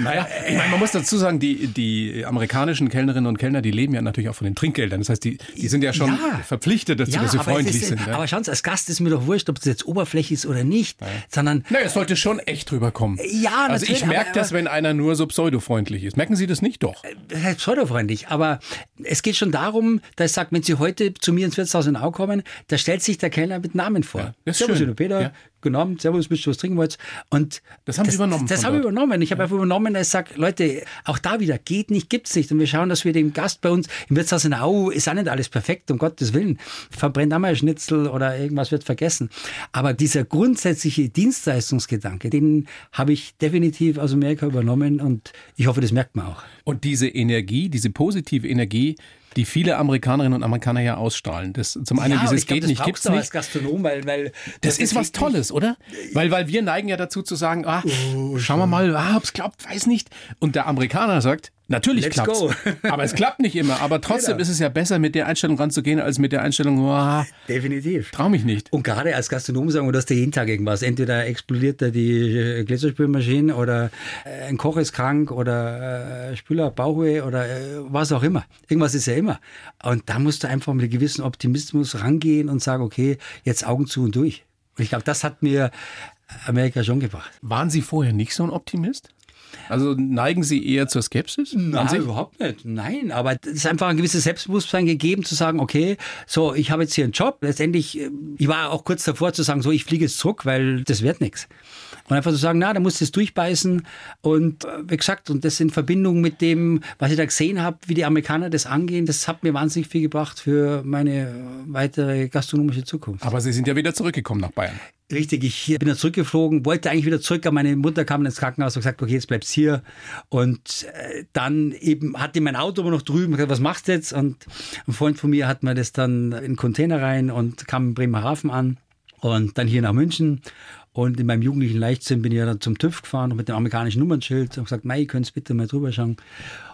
Naja, ich meine, man muss dazu sagen, die, die amerikanischen Kellnerinnen und Kellner, die leben ja natürlich auch von den Trinkgeldern. Das heißt, die, die sind ja schon Ja. verpflichtet dazu, ja, dass sie freundlich ist, sind. Ja. aber schauen Sie, als Gast ist mir doch wurscht, ob das jetzt oberflächlich ist oder nicht, sondern Naja, es sollte schon echt rüberkommen. Ja, Also ich natürlich, merke das, wenn einer nur so pseudofreundlich ist. Merken Sie das nicht doch? das heißt pseudofreundlich, aber es geht schon darum, dass ich sage, wenn Sie heute zu mir ins Wirtshaus in Au kommen, da stellt sich der Kellner mit Namen vor. Ja, das ist servus, schön. Peter, Ja. genommen, servus, bist du was trinken wollt? Und Das haben Sie übernommen Das, das habe ich übernommen. Ich habe einfach übernommen, dass ich sage, Leute, auch da wieder, geht nicht, gibt's nicht. Und wir schauen, dass wir dem Gast bei uns im Wirtshaus in Au, ist auch nicht alles perfekt, um Gottes Willen. Verbrennt einmal ein Schnitzel oder irgendwas wird vergessen. Aber dieser grundsätzliche Dienstleistungsgedanke, den habe ich definitiv aus Amerika übernommen und ich hoffe, das merkt man auch. Und diese Energie, diese positive Energie, die viele Amerikanerinnen und Amerikaner ja ausstrahlen. Das, zum einen Ja, dieses glaub, geht das nicht, gibt's auch als nicht. Gastronom, weil, weil Das ist was Tolles, oder? Weil, weil wir neigen ja dazu zu sagen, ah, schauen wir mal, ah, ob's klappt, weiß nicht. Und der Amerikaner sagt, natürlich Let's klappt's. go. Aber es klappt nicht immer. Aber trotzdem Genau. ist es ja besser, mit der Einstellung ranzugehen, als mit der Einstellung, ah, Definitiv. trau mich nicht. Und gerade als Gastronom sagen wir, du hast ja jeden Tag irgendwas. Entweder explodiert da die äh, Gläserspülmaschine oder äh, ein Koch ist krank oder äh, Spüler Bauchweh oder was auch immer. Irgendwas ist ja immer. Und da musst du einfach mit einem gewissen Optimismus rangehen und sagen, okay, jetzt Augen zu und durch. Und ich glaube, das hat mir Amerika schon gebracht. Waren Sie vorher nicht so ein Optimist? Also neigen Sie eher zur Skepsis? Nein, überhaupt nicht. Nein, aber es ist einfach ein gewisses Selbstbewusstsein gegeben, zu sagen, okay, so, ich habe jetzt hier einen Job. Letztendlich, äh, ich war auch kurz davor zu sagen, so, ich fliege jetzt zurück, weil das wird nichts. Und einfach zu sagen, na, da musst du es durchbeißen. Und äh, wie gesagt, und das in Verbindung mit dem, was ich da gesehen habe, wie die Amerikaner das angehen, das hat mir wahnsinnig viel gebracht für meine äh, weitere gastronomische Zukunft. Aber Sie sind ja wieder zurückgekommen nach Bayern. Richtig, ich bin da zurückgeflogen, wollte eigentlich wieder zurück, aber meine Mutter kam ins Krankenhaus und gesagt, okay, jetzt bleibst hier. Und äh, dann eben hatte mein Auto aber noch drüben, gesagt, was machst du jetzt? Und ein Freund von mir hat mir das dann in den Container rein und kam in Bremerhaven an und dann hier nach München. Und in meinem jugendlichen Leichtsinn bin ich ja dann zum TÜV gefahren mit dem amerikanischen Nummernschild und gesagt, Mei, könntest bitte mal drüber schauen,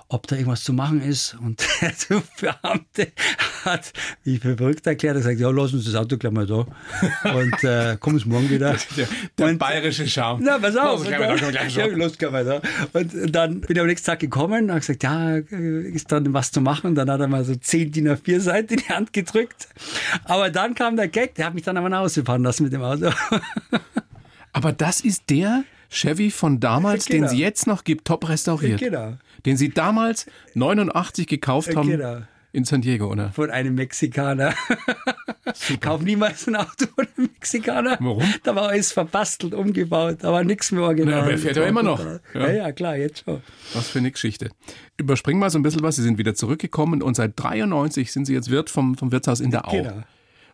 ob da irgendwas zu machen ist. Und der TÜV-Beamte hat mich für verrückt erklärt. Er gesagt, ja, lass uns das Auto gleich mal da. Und äh, komm uns morgen wieder. Der, der Und- bayerische Charme. na, pass auf. Oh, gleich mal da, los, gleich mal da. Und dann bin ich am nächsten Tag gekommen und habe gesagt, ja, äh, ist dann was zu machen. Und dann hat er mal so 10 DIN A4 Seiten in die Hand gedrückt. Aber dann kam der Gag, der hat mich dann aber nach Hause fahren lassen mit dem Auto. Aber das ist der Chevy von damals, Genau. den es jetzt noch gibt, top restauriert. Genau. Den Sie damals 89 gekauft haben Genau. in San Diego, oder? Von einem Mexikaner. Kauf niemals ein Auto von einem Mexikaner. Warum? Da war alles verbastelt, umgebaut, da war nichts mehr original. Na, aber er fährt ja immer noch. Ja, ja, klar, jetzt schon. Was für eine Geschichte. Überspringen mal so ein bisschen was. Sie sind wieder zurückgekommen und seit 93 sind Sie jetzt Wirt vom, vom Wirtshaus in der Au. Genau.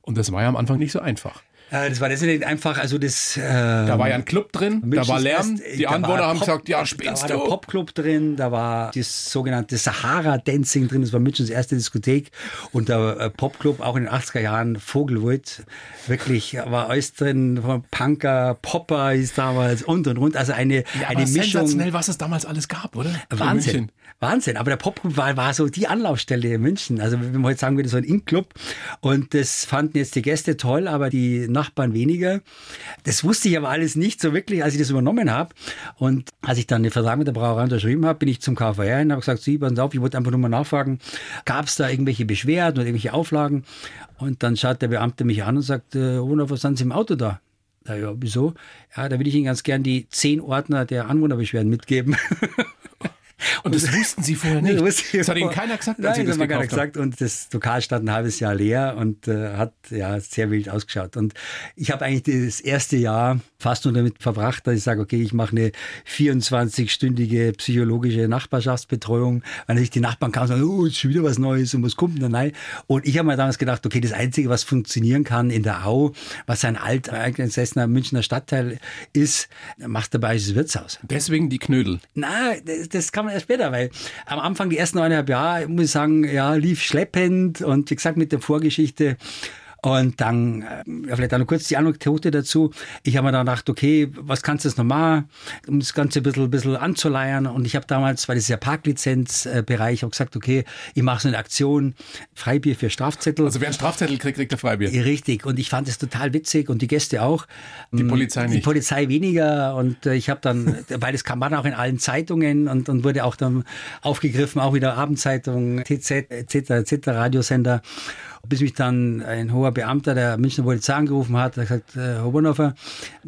Und das war ja am Anfang nicht so einfach. Äh, Das war das nicht einfach, also das. Äh, Da war ja ein Club drin, da war Lärm. Die da Anwohner haben Pop- gesagt, ja, Da spinnst war der du? Popclub drin, da war das sogenannte Sahara-Dancing drin, das war Münchens erste Diskothek. Und der äh, Popclub, auch in den 80er Jahren, Vogelwood, wirklich war alles drin, von Punker, Popper hieß damals und und und. Also eine, Ja, eine Mischung. sensationell, was es damals alles gab, oder? Wahnsinn. Wahnsinn. Aber der Popclub war, war so die Anlaufstelle in München. Also wenn man heute sagen würde, so ein In-Club. Und das fanden jetzt die Gäste toll, aber die Nachbarn weniger. Das wusste ich aber alles nicht so wirklich, als ich das übernommen habe. Und als ich dann den Vertrag mit der Brauerei unterschrieben habe, bin ich zum KVR hin und habe gesagt, Sie, Sie auf, ich wollte einfach nur mal nachfragen, gab es da irgendwelche Beschwerden oder irgendwelche Auflagen? Und dann schaut der Beamte mich an und sagt, äh, Olaf, was sind Sie im Auto da? Na ja, wieso? Ja, da will ich Ihnen ganz gern die zehn Ordner der Anwohnerbeschwerden mitgeben. Und das wussten Sie vorher nicht. Das hat Ihnen keiner gesagt, als Nein, das hat keiner gesagt. Und das Lokal stand ein halbes Jahr leer und äh, hat ja sehr wild ausgeschaut. Und ich habe eigentlich das erste Jahr fast nur damit verbracht, dass ich sage, okay, ich mache eine 24-stündige psychologische Nachbarschaftsbetreuung, weil natürlich die Nachbarn kamen und sagen, oh, ist schon wieder was Neues und was kommt denn da rein? Und ich habe mir damals gedacht, okay, das Einzige, was funktionieren kann in der Au, was ein alteingesessener Münchner Stadtteil ist, machst dabei das Wirtshaus. Deswegen die Knödel. Na, das, das kann man erst später, weil am Anfang, die ersten eineinhalb Jahre, muss ich sagen, ja, lief schleppend und wie gesagt mit der Vorgeschichte. Und dann, äh, ja, vielleicht auch noch kurz die Anekdote dazu. Ich habe mir dann gedacht, okay, was kannst du jetzt noch machen, um das Ganze ein bisschen, ein bisschen anzuleiern. Und ich habe damals, weil das ist ja Parklizenzbereich, auch gesagt, okay, ich mache so eine Aktion, Freibier für Strafzettel. Also wer einen Strafzettel kriegt, kriegt er Freibier. Richtig. Und ich fand es total witzig und die Gäste auch. Die Polizei nicht. Die Polizei weniger. Und äh, ich habe dann, weil das kam dann auch in allen Zeitungen und, und wurde auch dann aufgegriffen, auch wieder Abendzeitung, TZ, etc., etc., Radiosender. Bis mich dann ein hoher Beamter der Münchner Polizei angerufen hat, hat gesagt, äh, Herr Bonhoeffer,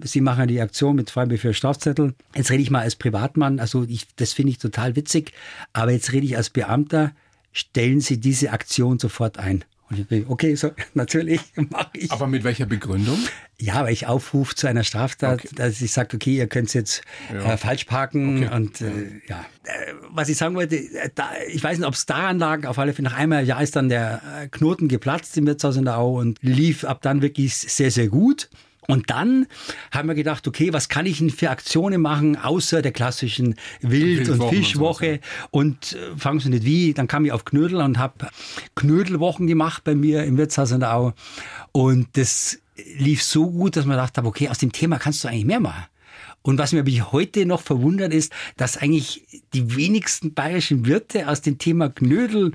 Sie machen die Aktion mit Freibier Strafzettel. Jetzt rede ich mal als Privatmann, also ich, das finde ich total witzig, aber jetzt rede ich als Beamter, stellen Sie diese Aktion sofort ein. Und ich bin, okay, so, natürlich mache ich. Aber mit welcher Begründung? Ja, weil ich aufrufe zu einer Straftat, Okay. dass ich sage, okay, ihr könnt jetzt Ja. äh, falsch parken Okay. und äh, ja. Äh, was ich sagen wollte, äh, da, ich weiß nicht, ob es daran lag, auf alle Fälle nach einmal Jahr ist dann der äh, Knoten geplatzt im Wirtshaus in der Au und lief ab dann wirklich sehr, sehr gut. Und dann haben wir gedacht, okay, was kann ich denn für Aktionen machen, außer der klassischen Wild- und und Fischwoche? und äh, fragen Sie nicht wie, dann kam ich auf Knödel und habe Knödelwochen gemacht bei mir im Wirtshaus in der Au. Und das lief so gut, dass man gedacht habe, okay, aus dem Thema kannst du eigentlich mehr machen. Und was mir bis heute noch verwundert ist, dass eigentlich die wenigsten bayerischen Wirte aus dem Thema Knödel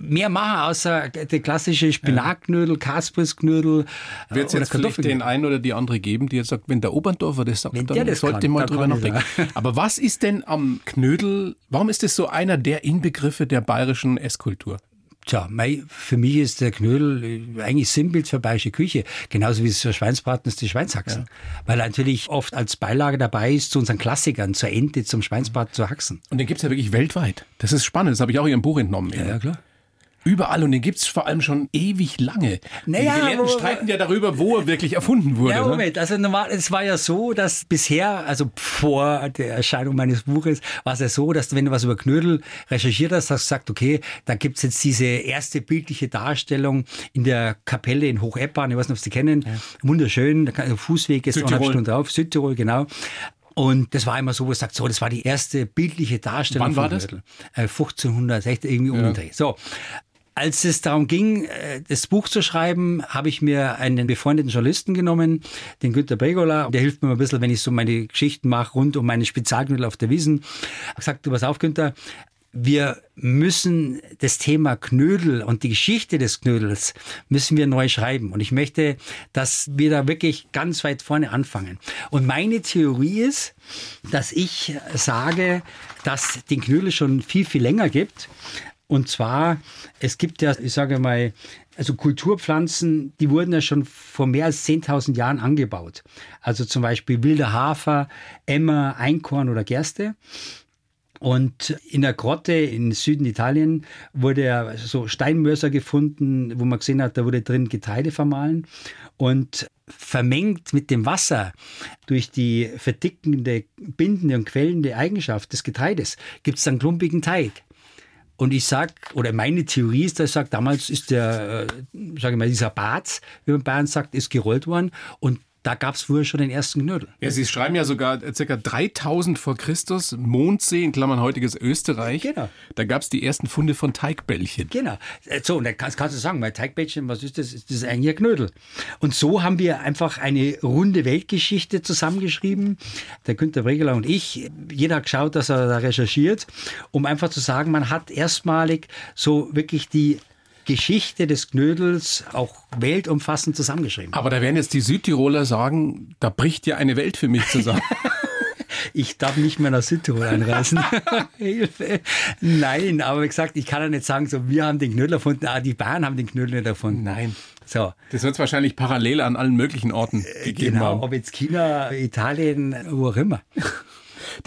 mehr machen, außer der klassische Spinatknödel, Kaspersknödel äh, Wird es jetzt vielleicht den einen oder die andere geben, die jetzt sagt, wenn der Oberndorfer das sagt, Wenn dann das sollte kann, mal drüber nachdenken. Aber was ist denn am Knödel, warum ist das so einer der Inbegriffe der bayerischen Esskultur? Tja, mei, für mich ist der Knödel äh, eigentlich Sinnbild für bayerische Küche. Genauso wie es der Schweinsbraten ist, die Schweinshaxen. Weil er natürlich oft als Beilage dabei ist zu unseren Klassikern, zur Ente, zum Schweinsbraten, zur Haxen. Und den gibt's ja wirklich weltweit. Das ist spannend, das habe ich auch in Ihrem Buch entnommen. klar. Überall und den gibt's vor allem schon ewig lange. Naja, die Gelehrten streiten ja darüber, wo er wirklich erfunden wurde. Ja, ne? Moment. Also normal, es war ja so, dass bisher, also vor der Erscheinung meines Buches, war es ja so, dass wenn du was über Knödel recherchiert hast, hast du gesagt, okay, da gibt's jetzt diese erste bildliche Darstellung in der Kapelle in Hocheppern, ich weiß nicht, ob Sie kennen, wunderschön, kann, also Fußweg ist Südtirol. eineinhalb Stunden drauf, Südtirol, genau. Und das war immer so, wo es sagt, so, das war die erste bildliche Darstellung Wann war das? Knödel. Äh, 1560, irgendwie um den Dreh. So. Als es darum ging, äh, das Buch zu schreiben, habe ich mir einen befreundeten Journalisten genommen, den Günter Bregola. Der hilft mir ein bisschen, wenn ich so meine Geschichten mache rund um meine Spezialknödel auf der Wiesen. Ich gesagt, du pass auf, Günther, wir müssen das Thema Knödel und die Geschichte des Knödels müssen wir neu schreiben. Und ich möchte, dass wir da wirklich ganz weit vorne anfangen. Und meine Theorie ist, dass ich sage, dass den Knödel schon viel, viel länger gibt. Und zwar, es gibt ja, ich sage mal, also Kulturpflanzen, die wurden ja schon vor mehr als 10.000 Jahren angebaut. Also zum Beispiel wilder Hafer, Emmer, Einkorn oder Gerste. Und in der Grotte im Süden Italien wurde ja so Steinmörser gefunden, wo man gesehen hat, da wurde drin Getreide vermahlen. Und vermengt mit dem Wasser durch die verdickende, bindende und quellende Eigenschaft des Getreides gibt es dann klumpigen Teig. Und ich sag, oder meine Theorie ist, dass ich sage, damals ist der, äh, sage ich mal, dieser Bad, wie man in Bayern sagt, ist gerollt worden. Und da gab es früher schon den ersten Knödel. Ja, Sie schreiben ja sogar äh, circa 3000 vor Christus, Mondsee, in Klammern heutiges Österreich. Genau. Da gab's die ersten Funde von Teigbällchen. Genau. Äh, So, und dann kannst, kannst du sagen, mein Teigbällchen, was ist das? Das ist eigentlich ein Knödel. Und so haben wir einfach eine runde Weltgeschichte zusammengeschrieben. Der Günter Bregeler und ich. Jeder hat geschaut, dass er da recherchiert, um einfach zu sagen, man hat erstmalig so wirklich die Geschichte des Knödels auch weltumfassend zusammengeschrieben. Aber da werden jetzt die Südtiroler sagen, da bricht ja eine Welt für mich zusammen. Ich darf nicht mehr nach Südtirol einreisen. Hilfe. Nein, aber wie gesagt, ich kann ja nicht sagen, so wir haben den Knödel erfunden, ah, die Bayern haben den Knödel nicht erfunden. Nein. So, Das wird wahrscheinlich parallel an allen möglichen Orten gegeben genau, haben. ob jetzt China, Italien, wo auch immer.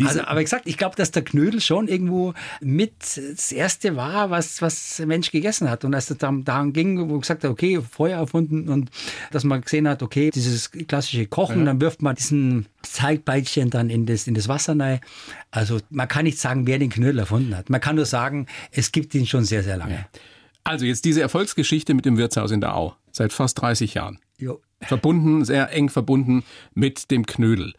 Also, aber gesagt, ich glaube, dass der Knödel schon irgendwo mit das erste war, was, was Mensch gegessen hat. Und als es dann daran ging, wo gesagt hat, okay, Feuer erfunden und dass man gesehen hat, okay, dieses klassische Kochen, dann wirft man diesen Teigbeilchen dann in das, in das Wasser rein. Also man kann nicht sagen, wer den Knödel erfunden hat. Man kann nur sagen, es gibt ihn schon sehr, sehr lange. Also jetzt diese Erfolgsgeschichte mit dem Wirtshaus in der Au. Seit fast 30 Jahren. Jo. Verbunden, sehr eng verbunden mit dem Knödel.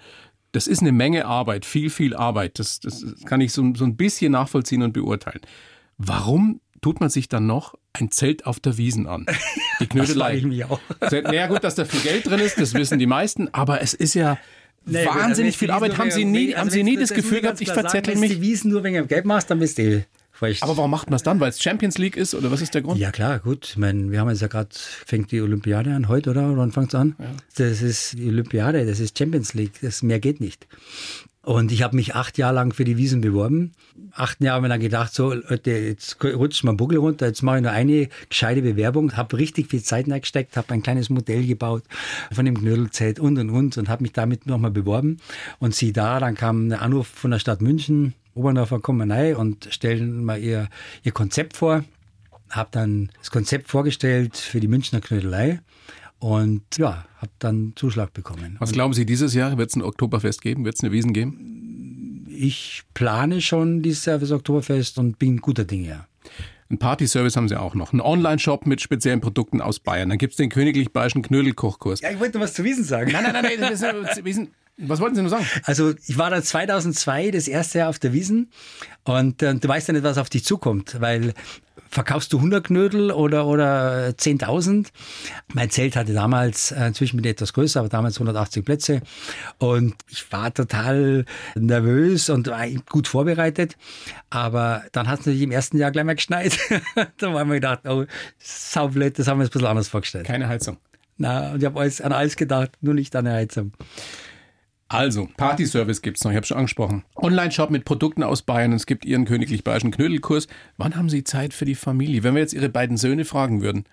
Das ist eine Menge Arbeit, viel, viel Arbeit. Das, das kann ich so, so ein bisschen nachvollziehen und beurteilen. Warum tut man sich dann noch ein Zelt auf der Wiesen an. Das Die Knödelei. frage ich mich auch. Naja gut, dass da viel Geld drin ist, das wissen die meisten, aber es ist ja gut, also wahnsinnig die viel Arbeit. Haben Sie nie, also haben Sie nie das muss Gefühl gehabt, ich verzettel mich? Wenn du die Wiesen nur wegen dem Geld machst, dann bist du falsch. Aber warum macht man es dann? Weil es Champions League ist oder was ist der Grund? Ja klar, gut. Ich meine, wir haben jetzt ja gerade, fängt die Olympiade an, heute oder? Wann fängt es an? Das ist die Olympiade, das ist Champions League, das mehr geht nicht. Und ich habe mich acht Jahre lang für die Wiesen beworben. Acht Jahre habe ich dann gedacht, so, Leute, jetzt rutscht mein Buckel runter, jetzt mache ich nur eine gescheite Bewerbung, habe richtig viel Zeit reingesteckt, habe ein kleines Modell gebaut von dem Knödelzelt und und und und habe mich damit nochmal beworben. Und sieh da, dann kam ein Anruf von der Stadt München, Oberndorfer kommen rein und stellen mal ihr, ihr Konzept vor. Habe dann das Konzept vorgestellt für die Münchner Knödelei und ja, habe dann Zuschlag bekommen. Was glauben Sie, dieses Jahr wird es ein Oktoberfest geben? Wird es eine Wiesen geben? Ich plane schon dieses Jahr fürs Oktoberfest und bin guter Dinge. Ja. Ein Party-Service haben Sie auch noch. Ein Online-Shop mit speziellen Produkten aus Bayern. Dann gibt es den königlich bayerischen Knödelkochkurs. ja, ich wollte noch was zu Wiesen sagen. Nein, nein, nein, nein Wiesen. Was wollten Sie nur sagen? Also ich war dann 2002 das erste Jahr auf der Wiesen und äh, du weißt ja nicht, was auf dich zukommt, weil verkaufst du 100 Knödel oder, oder 10.000? Mein Zelt hatte damals, äh, inzwischen bin ich etwas größer, aber damals 180 Plätze und ich war total nervös und war gut vorbereitet, aber dann hat es natürlich im ersten Jahr gleich mal geschneit. da haben wir gedacht, oh, saublöd, das haben wir uns ein bisschen anders vorgestellt. Keine Heizung. Na, und ich habe alles, an alles gedacht, nur nicht an eine Heizung. Also, Party-Service gibt's noch, ich habe schon angesprochen. Online-Shop mit Produkten aus Bayern. Es gibt Ihren königlich bayerischen Knödelkurs. Wann haben Sie Zeit für die Familie? Wenn wir jetzt Ihre beiden Söhne fragen würden,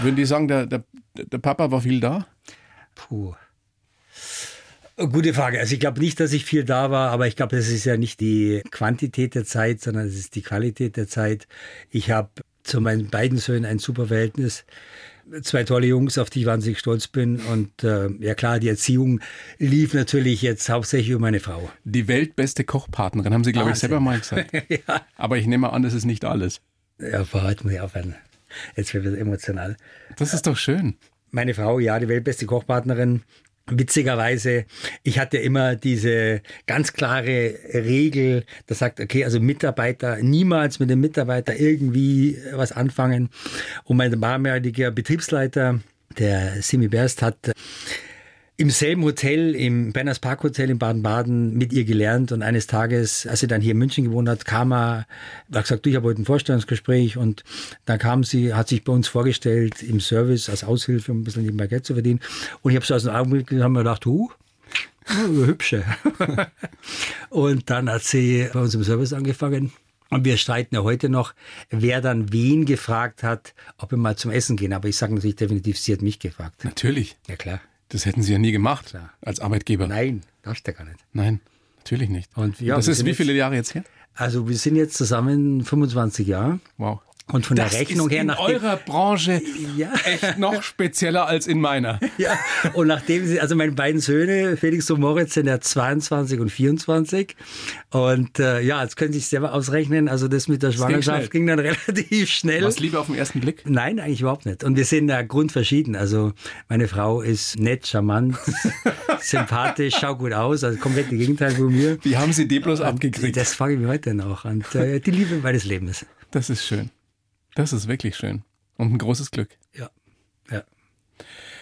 würden die sagen, der, der, der Papa war viel da? Puh. Gute Frage. Also ich glaube nicht, dass ich viel da war, aber ich glaube, das ist ja nicht die Quantität der Zeit, sondern es ist die Qualität der Zeit. Ich habe zu meinen beiden Söhnen ein super Verhältnis. Zwei tolle Jungs, auf die ich wahnsinnig stolz bin. Und äh, ja klar, die Erziehung lief natürlich jetzt hauptsächlich über meine Frau. Die weltbeste Kochpartnerin, haben Sie, glaube ich, selber mal gesagt. ja. Aber ich nehme an, das ist nicht alles. Ja, vor heute muss ich aufhören. Jetzt wird es emotional. Das ist doch schön. Meine Frau, ja, die weltbeste Kochpartnerin. Witzigerweise, ich hatte immer diese ganz klare Regel, das sagt, okay, also Mitarbeiter, niemals mit dem Mitarbeiter irgendwie was anfangen. Und mein damaliger Betriebsleiter, der Simi Berst, hat im selben Hotel, im Berners Park Hotel in Baden-Baden mit ihr gelernt und eines Tages, als sie dann hier in München gewohnt hat, kam er, hat gesagt, du, ich habe heute ein Vorstellungsgespräch und dann kam sie, hat sich bei uns vorgestellt im Service als Aushilfe, um ein bisschen nebenbei Geld zu verdienen und ich habe so aus dem Augenblick haben wir gedacht, huh, hübsche. und dann hat sie bei uns im Service angefangen und wir streiten ja heute noch, wer dann wen gefragt hat, ob wir mal zum Essen gehen. Aber ich sage natürlich definitiv, sie hat mich gefragt. Natürlich. Ja klar. Das hätten Sie ja nie gemacht Klar. als Arbeitgeber. Nein, darfst du gar nicht. Nein, natürlich nicht. Und ja, das ist wie jetzt- viele Jahre jetzt her? Also wir sind jetzt zusammen 25 Jahre Wow. Und von Das der Rechnung ist her in nach eurer Branche Ja. echt noch spezieller als in meiner. ja, und nachdem sie, also meine beiden Söhne, Felix und Moritz, sind ja 22 und 24. Und äh, ja, jetzt können Sie sich selber ausrechnen. Also das mit der Schwangerschaft ging dann relativ schnell. Was Liebe auf den ersten Blick? Nein, eigentlich überhaupt nicht. Und wir sind ja grundverschieden. Also meine Frau ist nett, charmant, sympathisch, schaut gut aus. Also komplett das Gegenteil von mir. Wie haben Sie die bloß abgekriegt? Das frage ich mich heute noch. Und äh, die Liebe meines Lebens. Das ist schön. Das ist wirklich schön. Und ein großes Glück. Ja. ja.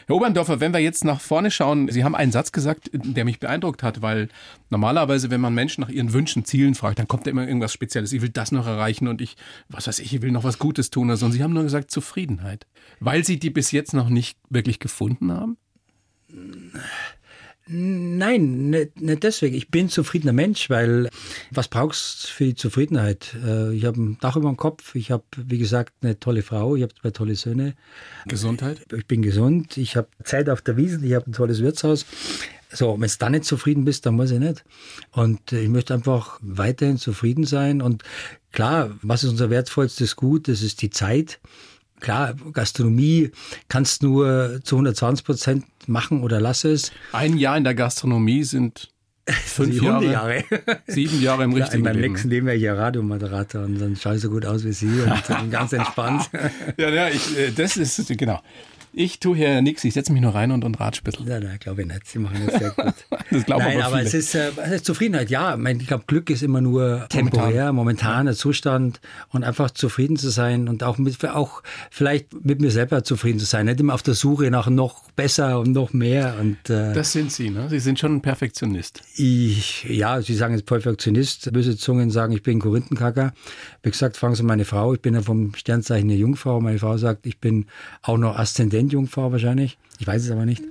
Herr Oberndorfer, wenn wir jetzt nach vorne schauen, Sie haben einen Satz gesagt, der mich beeindruckt hat, weil normalerweise, wenn man Menschen nach ihren Wünschen, Zielen fragt, dann kommt da immer irgendwas Spezielles. Ich will das noch erreichen und ich, was weiß ich, ich will noch was Gutes tun oder so. Und Sie haben nur gesagt Zufriedenheit. Weil Sie die bis jetzt noch nicht wirklich gefunden haben? Nein, nicht, nicht deswegen. Ich bin ein zufriedener Mensch, weil was brauchst du für die Zufriedenheit? Äh, Ich habe ein Dach über dem Kopf, ich habe, wie gesagt, eine tolle Frau, ich habe zwei tolle Söhne, Gesundheit? ich bin gesund, ich habe Zeit auf der Wiesn, ich habe ein tolles Wirtshaus. So, wenn du da nicht zufrieden bist, dann muss ich nicht. Und ich möchte einfach weiterhin zufrieden sein. Und klar, was ist unser wertvollstes Gut? Das ist die Zeit. Klar, Gastronomie kannst nur zu 120 Prozent machen oder lass es. Ein Jahr in der Gastronomie sind fünf Jahre, Hundejahre. sieben Jahre im Ja, in richtigen meinem Leben. nächsten Leben wäre ich ja Radiomoderator und dann schaue ich so gut aus wie Sie und bin ganz entspannt. Ja, ja, ich, äh, das ist, genau. Ich tue hier nichts, ich setze mich nur rein und, und ratsch ein bisschen. Nein, nein, glaube ich nicht. Sie machen das sehr gut. Das glauben Nein, aber aber es ist, äh, es ist Zufriedenheit. Ja, ich glaube, Glück ist immer nur temporär, momentaner Zustand und einfach zufrieden zu sein und auch mit, auch vielleicht mit mir selber zufrieden zu sein. Nicht immer auf der Suche nach noch besser und noch mehr. Und äh, Das sind Sie, ne? Sie sind schon ein Perfektionist. ich, ja, Sie sagen jetzt Perfektionist. Böse Zungen sagen, ich bin Korinthenkacker. Wie gesagt, fragen Sie meine Frau. Ich bin ja vom Sternzeichen eine Jungfrau. Meine Frau sagt, ich bin auch noch Aszendent Jungfrau wahrscheinlich. Ich weiß es aber nicht.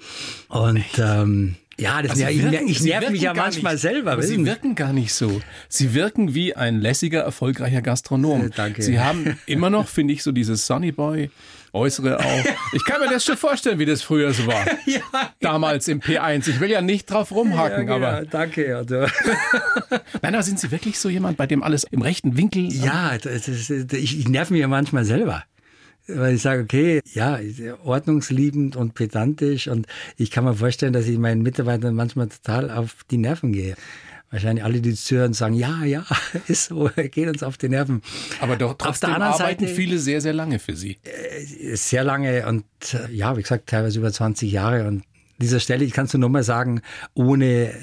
Und ähm, ja, das, Also ja, ich, wirken- ich Sie nerv mich ja manchmal nicht- selber. Aber wissen Sie? wirken gar nicht so. Sie wirken wie ein lässiger, erfolgreicher Gastronom. Äh, danke. Sie haben immer noch, finde ich, so dieses Sunny Boy. Äußere auch. Ich kann mir das schon vorstellen, wie das früher so war. Damals im P1. Ich will ja nicht drauf rumhacken, ja, genau, aber. danke. Also, Nein, aber sind Sie wirklich so jemand, bei dem alles im rechten Winkel. ja, das ist, ich, ich nerv mich ja manchmal selber. Weil ich sage, okay, ja, ordnungsliebend und pedantisch und ich kann mir vorstellen, dass ich meinen Mitarbeitern manchmal total auf die Nerven gehe. Wahrscheinlich alle, die zuhören, sagen, ja, ja, ist so, geht uns auf die Nerven. Aber doch trotzdem anderen arbeiten Seite- viele sehr, sehr lange für Sie. Sehr lange und äh, ja, wie gesagt, teilweise über 20 Jahre und dieser Stelle, ich kann es nur noch mal sagen, ohne äh,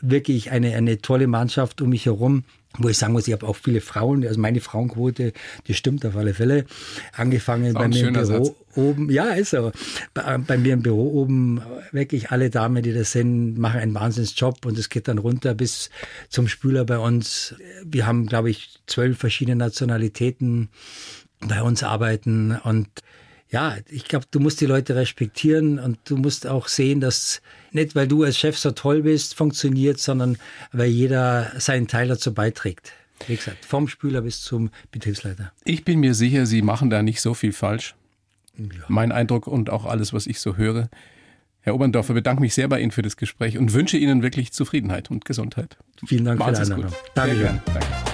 wirklich eine, eine tolle Mannschaft um mich herum, wo ich sagen muss, ich habe auch viele Frauen, also meine Frauenquote, die stimmt auf alle Fälle. Angefangen bei mir im Büro Satz. oben, ja, ist so. Bei, bei mir im Büro oben, wirklich alle Damen, die das sind, machen einen Wahnsinnsjob und es geht dann runter bis zum Spüler bei uns. Wir haben, glaube ich, zwölf verschiedene Nationalitäten bei uns arbeiten und ja, ich glaube, du musst die Leute respektieren und du musst auch sehen, dass nicht, weil du als Chef so toll bist, funktioniert, sondern weil jeder seinen Teil dazu beiträgt. Wie gesagt, vom Spüler bis zum Betriebsleiter. Ich bin mir sicher, Sie machen da nicht so viel falsch. Mein Eindruck und auch alles, was ich so höre. Herr Oberndorfer, bedanke mich sehr bei Ihnen für das Gespräch und wünsche Ihnen wirklich Zufriedenheit und Gesundheit. Vielen Dank Machen für die. Einladung. Sehr Danke. gern. Danke.